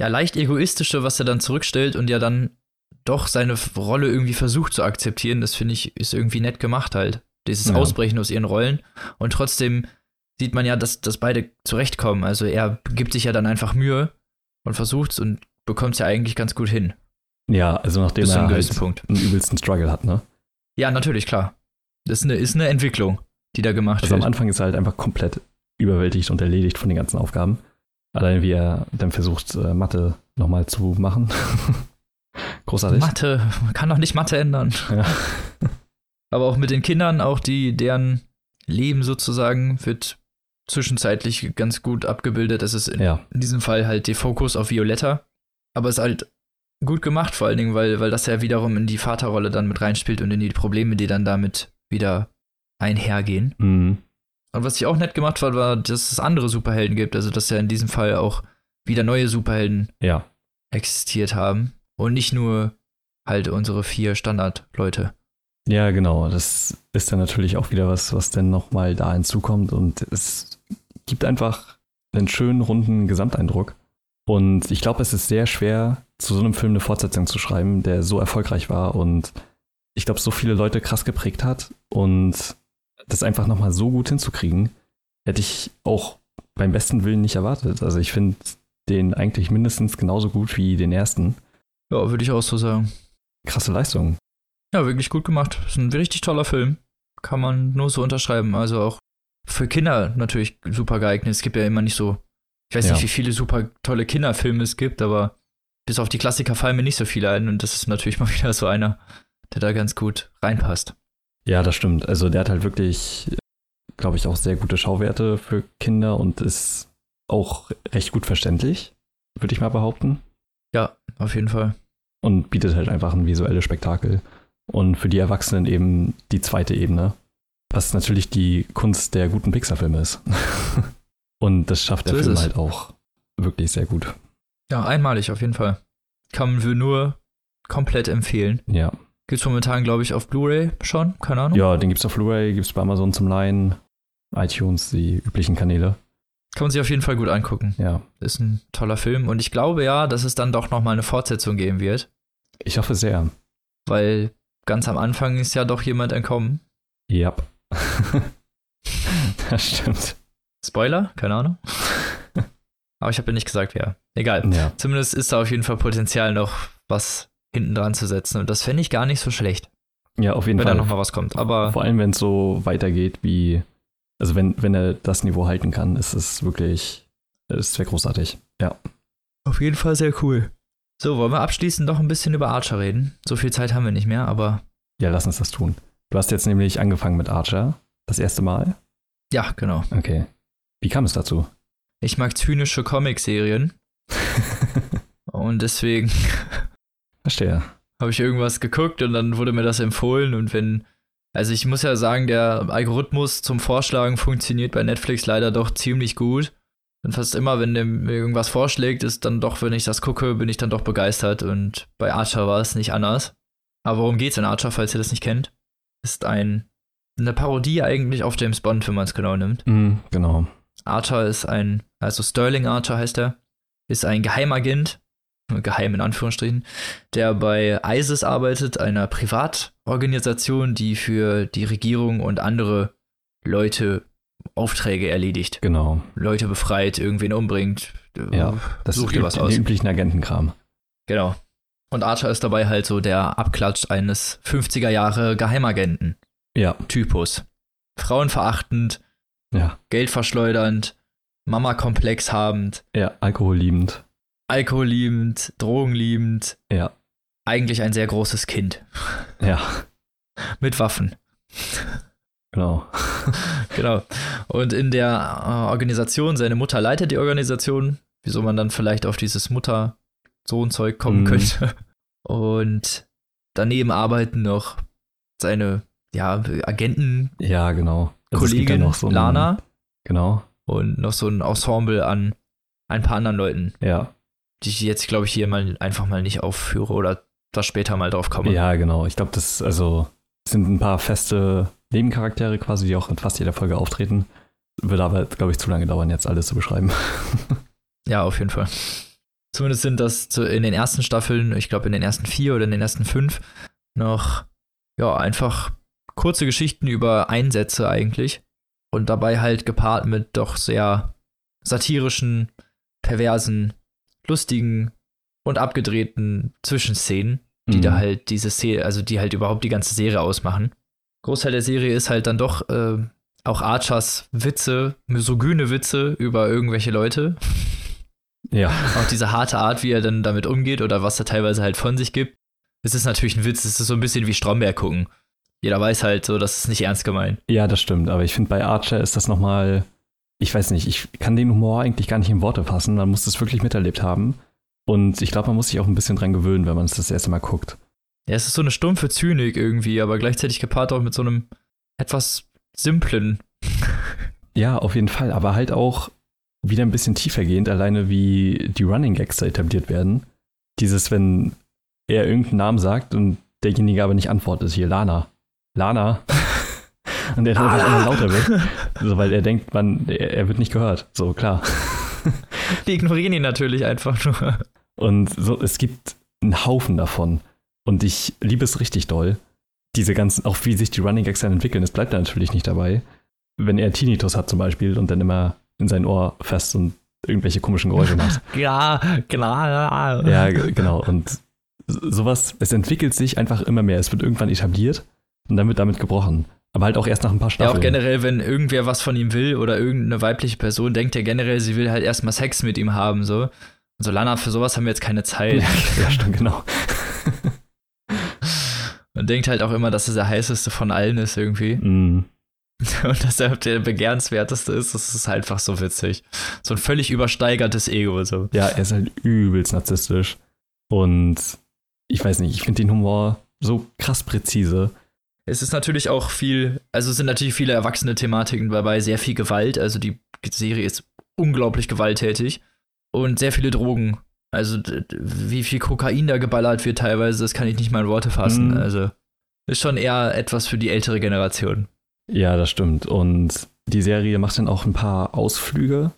ja, leicht egoistische, was er dann zurückstellt und ja dann doch seine Rolle irgendwie versucht zu akzeptieren, das finde ich, ist irgendwie nett gemacht halt. Dieses Ja. Ausbrechen aus ihren Rollen. Und trotzdem sieht man ja, dass, dass beide zurechtkommen. Also er gibt sich ja dann einfach Mühe und versucht's und bekommt es ja eigentlich ganz gut hin. Ja, also nachdem Bis er einem halt Punkt. einen übelsten Struggle hat, ne? Ja, natürlich, klar. Das ist eine, ist eine Entwicklung, die da gemacht Also am wird. Anfang ist er halt einfach komplett überwältigt und erledigt von den ganzen Aufgaben. Allein wie er dann versucht, äh, Mathe nochmal zu machen. Großartig. Mathe, man kann doch nicht Mathe ändern. Ja. Aber auch mit den Kindern, auch die, deren Leben sozusagen wird zwischenzeitlich ganz gut abgebildet. Es ist in, ja, in diesem Fall halt der Fokus auf Violetta. Aber es ist halt gut gemacht, vor allen Dingen, weil, weil das ja wiederum in die Vaterrolle dann mit reinspielt und in die Probleme, die dann damit wieder einhergehen. mhm. Und was ich auch nett gemacht fand, war, dass es andere Superhelden gibt. Also, dass ja in diesem Fall auch wieder neue Superhelden ja, existiert haben. Und nicht nur halt unsere vier Standardleute. Ja, genau. Das ist dann natürlich auch wieder was, was dann nochmal da hinzukommt und es gibt einfach einen schönen, runden Gesamteindruck. Und ich glaube, es ist sehr schwer, zu so einem Film eine Fortsetzung zu schreiben, der so erfolgreich war und ich glaube, so viele Leute krass geprägt hat und das einfach nochmal so gut hinzukriegen, hätte ich auch beim besten Willen nicht erwartet. Also ich finde den eigentlich mindestens genauso gut wie den ersten. Ja, würde ich auch so sagen. Krasse Leistung. Ja, wirklich gut gemacht. Ist ein richtig toller Film. Kann man nur so unterschreiben. Also auch für Kinder natürlich super geeignet. Es gibt ja immer nicht so, ich weiß Ja. nicht, wie viele super tolle Kinderfilme es gibt, aber bis auf die Klassiker fallen mir nicht so viele ein. Und das ist natürlich mal wieder so einer, der da ganz gut reinpasst. Ja, das stimmt. Also der hat halt wirklich, glaube ich, auch sehr gute Schauwerte für Kinder und ist auch recht gut verständlich, würde ich mal behaupten. Ja, auf jeden Fall. Und bietet halt einfach ein visuelles Spektakel. Und für die Erwachsenen eben die zweite Ebene, was natürlich die Kunst der guten Pixar-Filme ist. und das schafft der So ist Film es. halt auch wirklich sehr gut. Ja, einmalig auf jeden Fall. Kann wir nur komplett empfehlen. Ja. Gibt's momentan, glaube ich, auf Blu-ray schon? Keine Ahnung. Ja, den gibt's auf Blu-ray, gibt's bei Amazon zum Leihen, iTunes, die üblichen Kanäle. Kann man sich auf jeden Fall gut angucken. Ja. Ist ein toller Film. Und ich glaube ja, dass es dann doch nochmal eine Fortsetzung geben wird. Ich hoffe sehr. Weil ganz am Anfang ist ja doch jemand entkommen. Ja. das stimmt. Spoiler? Keine Ahnung. Aber ich habe ja nicht gesagt, wer. Egal. Ja. Zumindest ist da auf jeden Fall Potenzial noch was hinten dran zu setzen. Und das fände ich gar nicht so schlecht, Ja, auf jeden wenn da Fall. nochmal was kommt. Aber Vor allem, wenn es so weitergeht wie, also wenn, wenn er das Niveau halten kann, ist es wirklich, es wäre großartig. Ja. auf jeden Fall sehr cool. So, wollen wir abschließend noch ein bisschen über Archer reden? So viel Zeit haben wir nicht mehr, aber Ja, lass uns das tun. Du hast jetzt nämlich angefangen mit Archer, das erste Mal. ja, genau. Okay. Wie kam es dazu? Ich mag zynische Comicserien und deswegen Verstehe. habe ich irgendwas geguckt und dann wurde mir das empfohlen und wenn also ich muss ja sagen, der Algorithmus zum Vorschlagen funktioniert bei Netflix leider doch ziemlich gut. Und fast immer, wenn der mir irgendwas vorschlägt, ist dann doch, wenn ich das gucke, bin ich dann doch begeistert. Und bei Archer war es nicht anders. Aber worum geht's in Archer, falls ihr das nicht kennt? Ist ein eine Parodie eigentlich auf James Bond, wenn man es genau nimmt. Mhm, genau. Archer ist ein, also Sterling Archer heißt er, ist ein Geheimagent, geheim in Anführungsstrichen, der bei ISIS arbeitet, einer Privatorganisation, die für die Regierung und andere Leute Aufträge erledigt. Genau. Leute befreit, irgendwen umbringt. Ja, Das Such ist dir was den aus. üblichen Agentenkram. Genau. Und Archer ist dabei halt so der Abklatsch eines 50er Jahre Geheimagenten. Ja, Typus. Frauenverachtend, ja, geldverschleudernd, Mama-Komplex habend, ja, alkoholliebend. alkoholliebend, drogenliebend, Ja, eigentlich ein sehr großes Kind. ja, Mit Waffen. Genau. Genau. Und in der äh, Organisation, seine Mutter leitet die Organisation, wieso man dann vielleicht auf dieses Mutter-Sohn-Zeug kommen Mhm. könnte. Und daneben arbeiten noch seine, ja, Agenten, Ja, genau. Also gibt ja Kollegin noch so einen- Lana. Genau. Und noch so ein Ensemble an ein paar anderen Leuten, Ja. die ich jetzt, glaube ich, hier mal einfach mal nicht aufführe oder da später mal drauf komme. Ja, genau. Ich glaube, das also sind ein paar feste Nebencharaktere quasi, die auch in fast jeder Folge auftreten. Würde aber, glaube ich, zu lange dauern, jetzt alles zu beschreiben. Ja, auf jeden Fall. Zumindest sind das in den ersten Staffeln, ich glaube in den ersten vier oder in den ersten fünf, noch, ja, einfach kurze Geschichten über Einsätze eigentlich. Und dabei halt gepaart mit doch sehr satirischen, perversen, lustigen und abgedrehten Zwischenszenen, die Mhm. da halt diese Serie, also die halt überhaupt die ganze Serie ausmachen. Großteil der Serie ist halt dann doch äh, auch Archers Witze, misogyne Witze über irgendwelche Leute. Ja. Auch diese harte Art, wie er dann damit umgeht oder was er teilweise halt von sich gibt. Es ist natürlich ein Witz, es ist so ein bisschen wie Stromberg gucken. Jeder weiß halt so, das ist nicht ernst gemeint. Ja, das stimmt. Aber ich finde, bei Archer ist das nochmal, ich weiß nicht, ich kann den Humor eigentlich gar nicht in Worte fassen. Man muss das wirklich miterlebt haben. Und ich glaube, man muss sich auch ein bisschen dran gewöhnen, wenn man es das erste Mal guckt. Ja, es ist so eine stumpfe Zynik irgendwie, aber gleichzeitig gepaart auch mit so einem etwas simplen. Ja, auf jeden Fall. Aber halt auch wieder ein bisschen tiefergehend, alleine wie die Running Gags da etabliert werden. Dieses, wenn er irgendeinen Namen sagt und derjenige aber nicht antwortet, hier Lana. Lana. und er dann immer lauter wird. So, weil er denkt, man, er, er wird nicht gehört. So, klar. Die ignorieren ihn natürlich einfach nur. Und so, es gibt einen Haufen davon. Und ich liebe es richtig doll. Diese ganzen, auch wie sich die Running Gags dann entwickeln, es bleibt da natürlich nicht dabei. Wenn er Tinnitus hat zum Beispiel und dann immer in sein Ohr fest und irgendwelche komischen Geräusche macht. Ja, klar. ja, genau. Und so- sowas, es entwickelt sich einfach immer mehr. Es wird irgendwann etabliert und dann wird damit gebrochen. Aber halt auch erst nach ein paar Ja, Staffeln. auch generell, wenn irgendwer was von ihm will oder irgendeine weibliche Person, denkt er generell, sie will halt erstmal Sex mit ihm haben, so. Und so, Lana, für sowas haben wir jetzt keine Zeit. ja, stimmt, genau. Und denkt halt auch immer, dass er der heißeste von allen ist irgendwie. Mm. Und dass er der begehrenswerteste ist, das ist halt einfach so witzig. So ein völlig übersteigertes Ego, so. Ja, er ist halt übelst narzisstisch. Und ich weiß nicht, ich finde den Humor so krass präzise. Es ist natürlich auch viel, also es sind natürlich viele erwachsene Thematiken dabei, sehr viel Gewalt. Also die Serie ist unglaublich gewalttätig und sehr viele Drogen. Also wie viel Kokain da geballert wird teilweise, das kann ich nicht mal in Worte fassen. Mhm. Also ist schon eher etwas für die ältere Generation. Ja, das stimmt. Und die Serie macht dann auch ein paar Ausflüge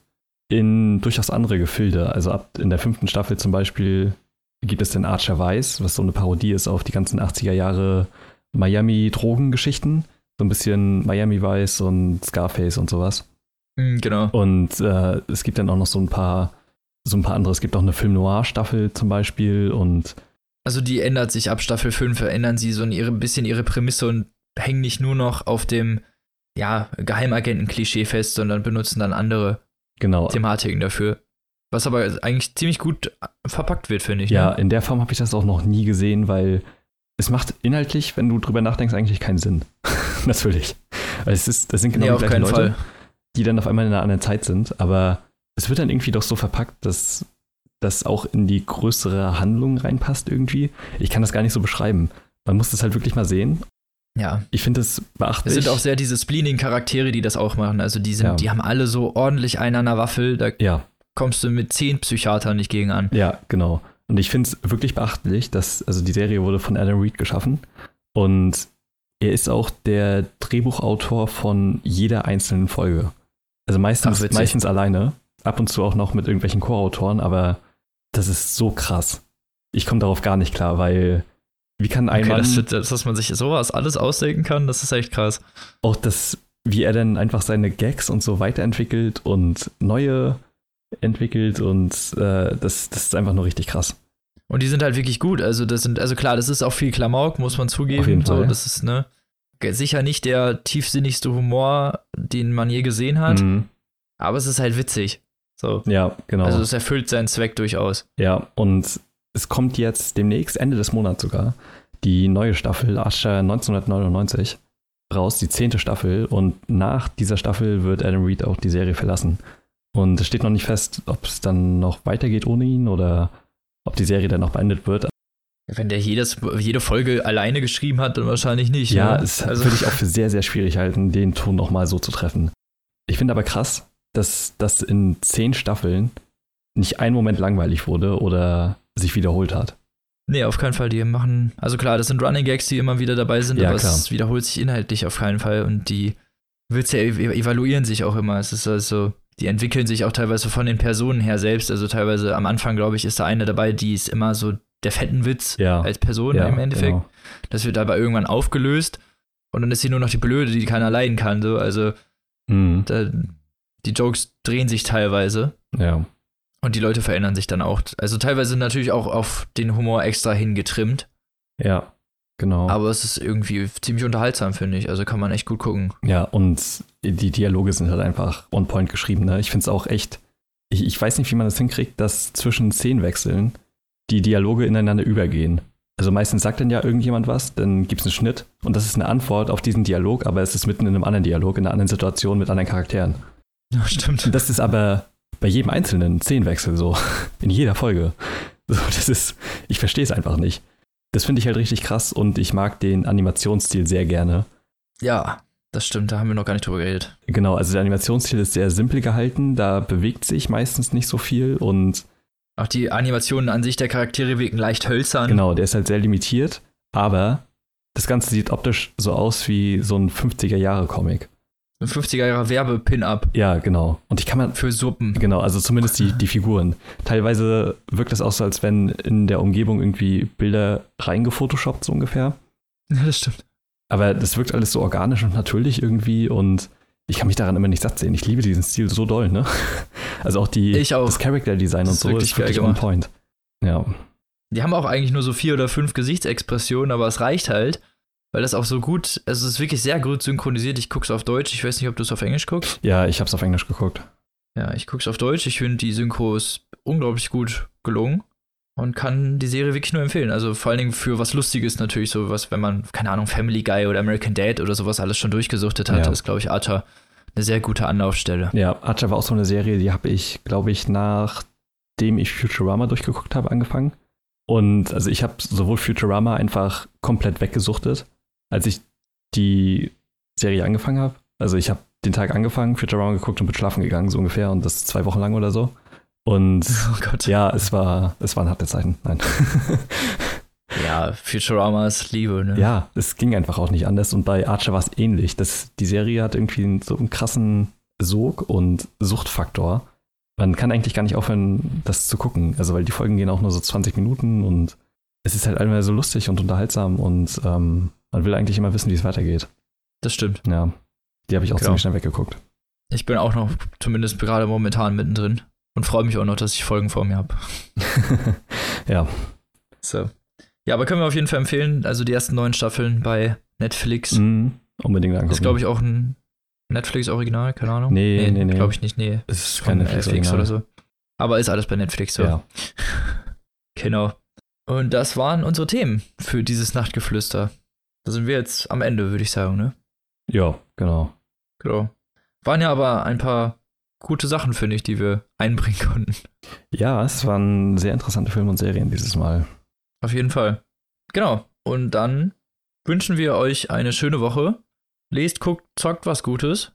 in durchaus andere Gefilde. Also ab in der fünften Staffel zum Beispiel gibt es den Archer Weiß, was so eine Parodie ist auf die ganzen 80er Jahre Miami-Drogengeschichten. So ein bisschen Miami Weiß und Scarface und sowas. Mhm, genau. Und äh, es gibt dann auch noch so ein paar, so ein paar andere. Es gibt auch eine Film Noir-Staffel zum Beispiel und Also die ändert sich ab Staffel 5, verändern sie so ein ihre, bisschen ihre Prämisse und hängen nicht nur noch auf dem ja, Geheimagenten-Klischee fest, sondern benutzen dann andere genau. Thematiken dafür. Was aber eigentlich ziemlich gut verpackt wird, finde ich. Ja, Ne? in der Form habe ich das auch noch nie gesehen, weil es macht inhaltlich, wenn du drüber nachdenkst, eigentlich keinen Sinn. Natürlich. Weil es ist, das sind genau nee, die gleichen Leute, Fall. die dann auf einmal in einer anderen Zeit sind, aber es wird dann irgendwie doch so verpackt, dass das auch in die größere Handlung reinpasst irgendwie. Ich kann das gar nicht so beschreiben. Man muss das halt wirklich mal sehen. Ja. Ich finde es beachtlich. Es sind auch sehr diese Spleening-Charaktere, die das auch machen. Also die sind, Ja. die haben alle so ordentlich einen an der Waffel. Da ja, kommst du mit zehn Psychiatern nicht gegen an. Ja, genau. Und ich finde es wirklich beachtlich, dass, also die Serie wurde von Adam Reed geschaffen und er ist auch der Drehbuchautor von jeder einzelnen Folge. Also meistens, Ach, meistens alleine, ab und zu auch noch mit irgendwelchen Co-Autoren, aber das ist so krass. Ich komme darauf gar nicht klar, weil wie kann ein Okay, Mann das, dass man sich sowas alles ausdenken kann, das ist echt krass. auch das, wie er dann einfach seine Gags und so weiterentwickelt und neue entwickelt und äh, das, das ist einfach nur richtig krass. Und die sind halt wirklich gut. Also, das sind, also klar, das ist auch viel Klamauk, muss man zugeben. So, das ist, ne, sicher nicht der tiefsinnigste Humor, den man je gesehen hat, Mhm. aber es ist halt witzig. So. Ja, genau. Also es erfüllt seinen Zweck durchaus. Ja, und es kommt jetzt demnächst, Ende des Monats sogar, die neue Staffel Asher 1999 raus, die zehnte Staffel. Und nach dieser Staffel wird Adam Reed auch die Serie verlassen. Und es steht noch nicht fest, ob es dann noch weitergeht ohne ihn oder ob die Serie dann noch beendet wird. Wenn der jedes, jede Folge alleine geschrieben hat, dann wahrscheinlich nicht. Ja, ne? es also, würde ich auch für sehr, sehr schwierig halten, den Ton noch mal so zu treffen. Ich finde aber krass, dass das in zehn Staffeln nicht ein Moment langweilig wurde oder sich wiederholt hat. Nee, auf keinen Fall. Die machen, also klar, das sind Running Gags, die immer wieder dabei sind, Ja, aber klar. es wiederholt sich inhaltlich auf keinen Fall und die Witze ev- evaluieren sich auch immer. Es ist also, die entwickeln sich auch teilweise von den Personen her selbst. Also teilweise am Anfang, glaube ich, ist da eine dabei, die ist immer so der fetten Witz Ja. als Person ja, im Endeffekt. Genau. Das wird aber irgendwann aufgelöst und dann ist sie nur noch die Blöde, die keiner leiden kann. So. Also Mhm. da, die Jokes drehen sich teilweise. Ja. Und die Leute verändern sich dann auch. Also teilweise natürlich auch auf den Humor extra hingetrimmt. Ja. Genau. Aber es ist irgendwie ziemlich unterhaltsam, finde ich. Also kann man echt gut gucken. Ja, und die Dialoge sind halt einfach on point geschrieben. Ne? Ich finde es auch echt. Ich, ich weiß nicht, wie man das hinkriegt, dass zwischen Szenenwechseln die Dialoge ineinander übergehen. Also meistens sagt dann ja irgendjemand was, dann gibt es einen Schnitt und das ist eine Antwort auf diesen Dialog, aber es ist mitten in einem anderen Dialog, in einer anderen Situation mit anderen Charakteren. Ja, stimmt. Das ist aber bei jedem einzelnen Szenenwechsel so. In jeder Folge. So, das ist, ich verstehe es einfach nicht. Das finde ich halt richtig krass und ich mag den Animationsstil sehr gerne. Ja, das stimmt. Da haben wir noch gar nicht drüber geredet. Genau, also der Animationsstil ist sehr simpel gehalten, da bewegt sich meistens nicht so viel und Auch die Animationen an sich der Charaktere wirken leicht hölzern. genau, der ist halt sehr limitiert, aber das Ganze sieht optisch so aus wie so ein 50er-Jahre-Comic. Ein 50er Jahre Werbe-Pin-Up Ja, genau. Und ich kann man, für Suppen. genau, also zumindest die, die Figuren. Teilweise wirkt es auch so, als wenn in der Umgebung irgendwie Bilder reingefotoshoppt, so ungefähr. Ja, das stimmt. Aber das wirkt alles so organisch und natürlich irgendwie und ich kann mich daran immer nicht satt sehen. Ich liebe diesen Stil so doll, ne? Also auch die, Ich auch. das Character Design Das und so wirklich ist wirklich on point. Ja. Die haben auch eigentlich nur so vier oder fünf Gesichtsexpressionen, aber es reicht halt, weil das auch so gut, also es ist wirklich sehr gut synchronisiert. Ich guck's auf Deutsch, ich weiß nicht, ob du es auf Englisch guckst. Ja, ich hab's auf Englisch geguckt. Ja, ich guck's auf Deutsch. Ich finde die Synchros unglaublich gut gelungen und kann die Serie wirklich nur empfehlen. Also vor allen Dingen für was Lustiges natürlich, so was, wenn man, keine Ahnung, Family Guy oder American Dad oder sowas alles schon durchgesuchtet hat, Ja. ist, glaube ich, Archer eine sehr gute Anlaufstelle. Ja, Archer war auch so eine Serie, die habe ich, glaube ich, nachdem ich Futurama durchgeguckt habe, angefangen. Und also ich habe sowohl Futurama einfach komplett weggesuchtet, als ich die Serie angefangen habe. Also ich habe den Tag angefangen, Futurama geguckt und bin schlafen gegangen, so ungefähr, und das zwei Wochen lang oder so. Und Oh Gott. ja, es war, es waren harte Zeiten. Nein. Ja, Futuramas Liebe, ne? ja, es ging einfach auch nicht anders. Und bei Archer war es ähnlich. Das, die Serie hat irgendwie einen- so einen krassen Sog und Suchtfaktor. Man kann eigentlich gar nicht aufhören, das zu gucken. Also, weil die Folgen gehen auch nur so 20 Minuten und es ist halt einmal so lustig und unterhaltsam und ähm, man will eigentlich immer wissen, wie es weitergeht. Das stimmt. Ja, die habe ich auch Genau. ziemlich schnell weggeguckt. Ich bin auch noch zumindest gerade momentan mittendrin und freue mich auch noch, dass ich Folgen vor mir habe. ja, So. Ja, aber können wir auf jeden Fall empfehlen. Also die ersten neun Staffeln bei Netflix. mm, unbedingt angucken. Ist, glaube ich, auch ein Netflix-Original, keine Ahnung. Nee, nee, nee. Glaube ich nicht, nee. es ist kein Netflix, Netflix oder so. Aber ist alles bei Netflix so. Ja, Genau. Und das waren unsere Themen für dieses Nachtgeflüster. Da sind wir jetzt am Ende, würde ich sagen, ne? ja, genau. Genau. Waren ja aber ein paar gute Sachen, finde ich, die wir einbringen konnten. Ja, es waren sehr interessante Filme und Serien dieses Mal. Auf jeden Fall. Genau. Und dann wünschen wir euch eine schöne Woche. Lest, guckt, zockt was Gutes.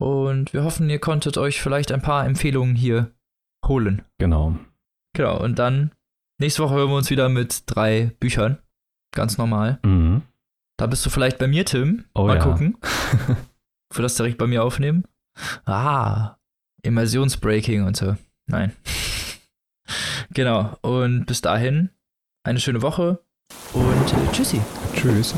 Und wir hoffen, ihr konntet euch vielleicht ein paar Empfehlungen hier holen. Genau. Genau. Und dann nächste Woche hören wir uns wieder mit drei Büchern. Ganz normal. Mhm. Da bist du vielleicht bei mir, Tim. Oh Mal ja. gucken. Für das direkt bei mir aufnehmen. Ah, Immersionsbreaking und so. Nein. genau. Und bis dahin eine schöne Woche und äh, tschüssi. Tschüss.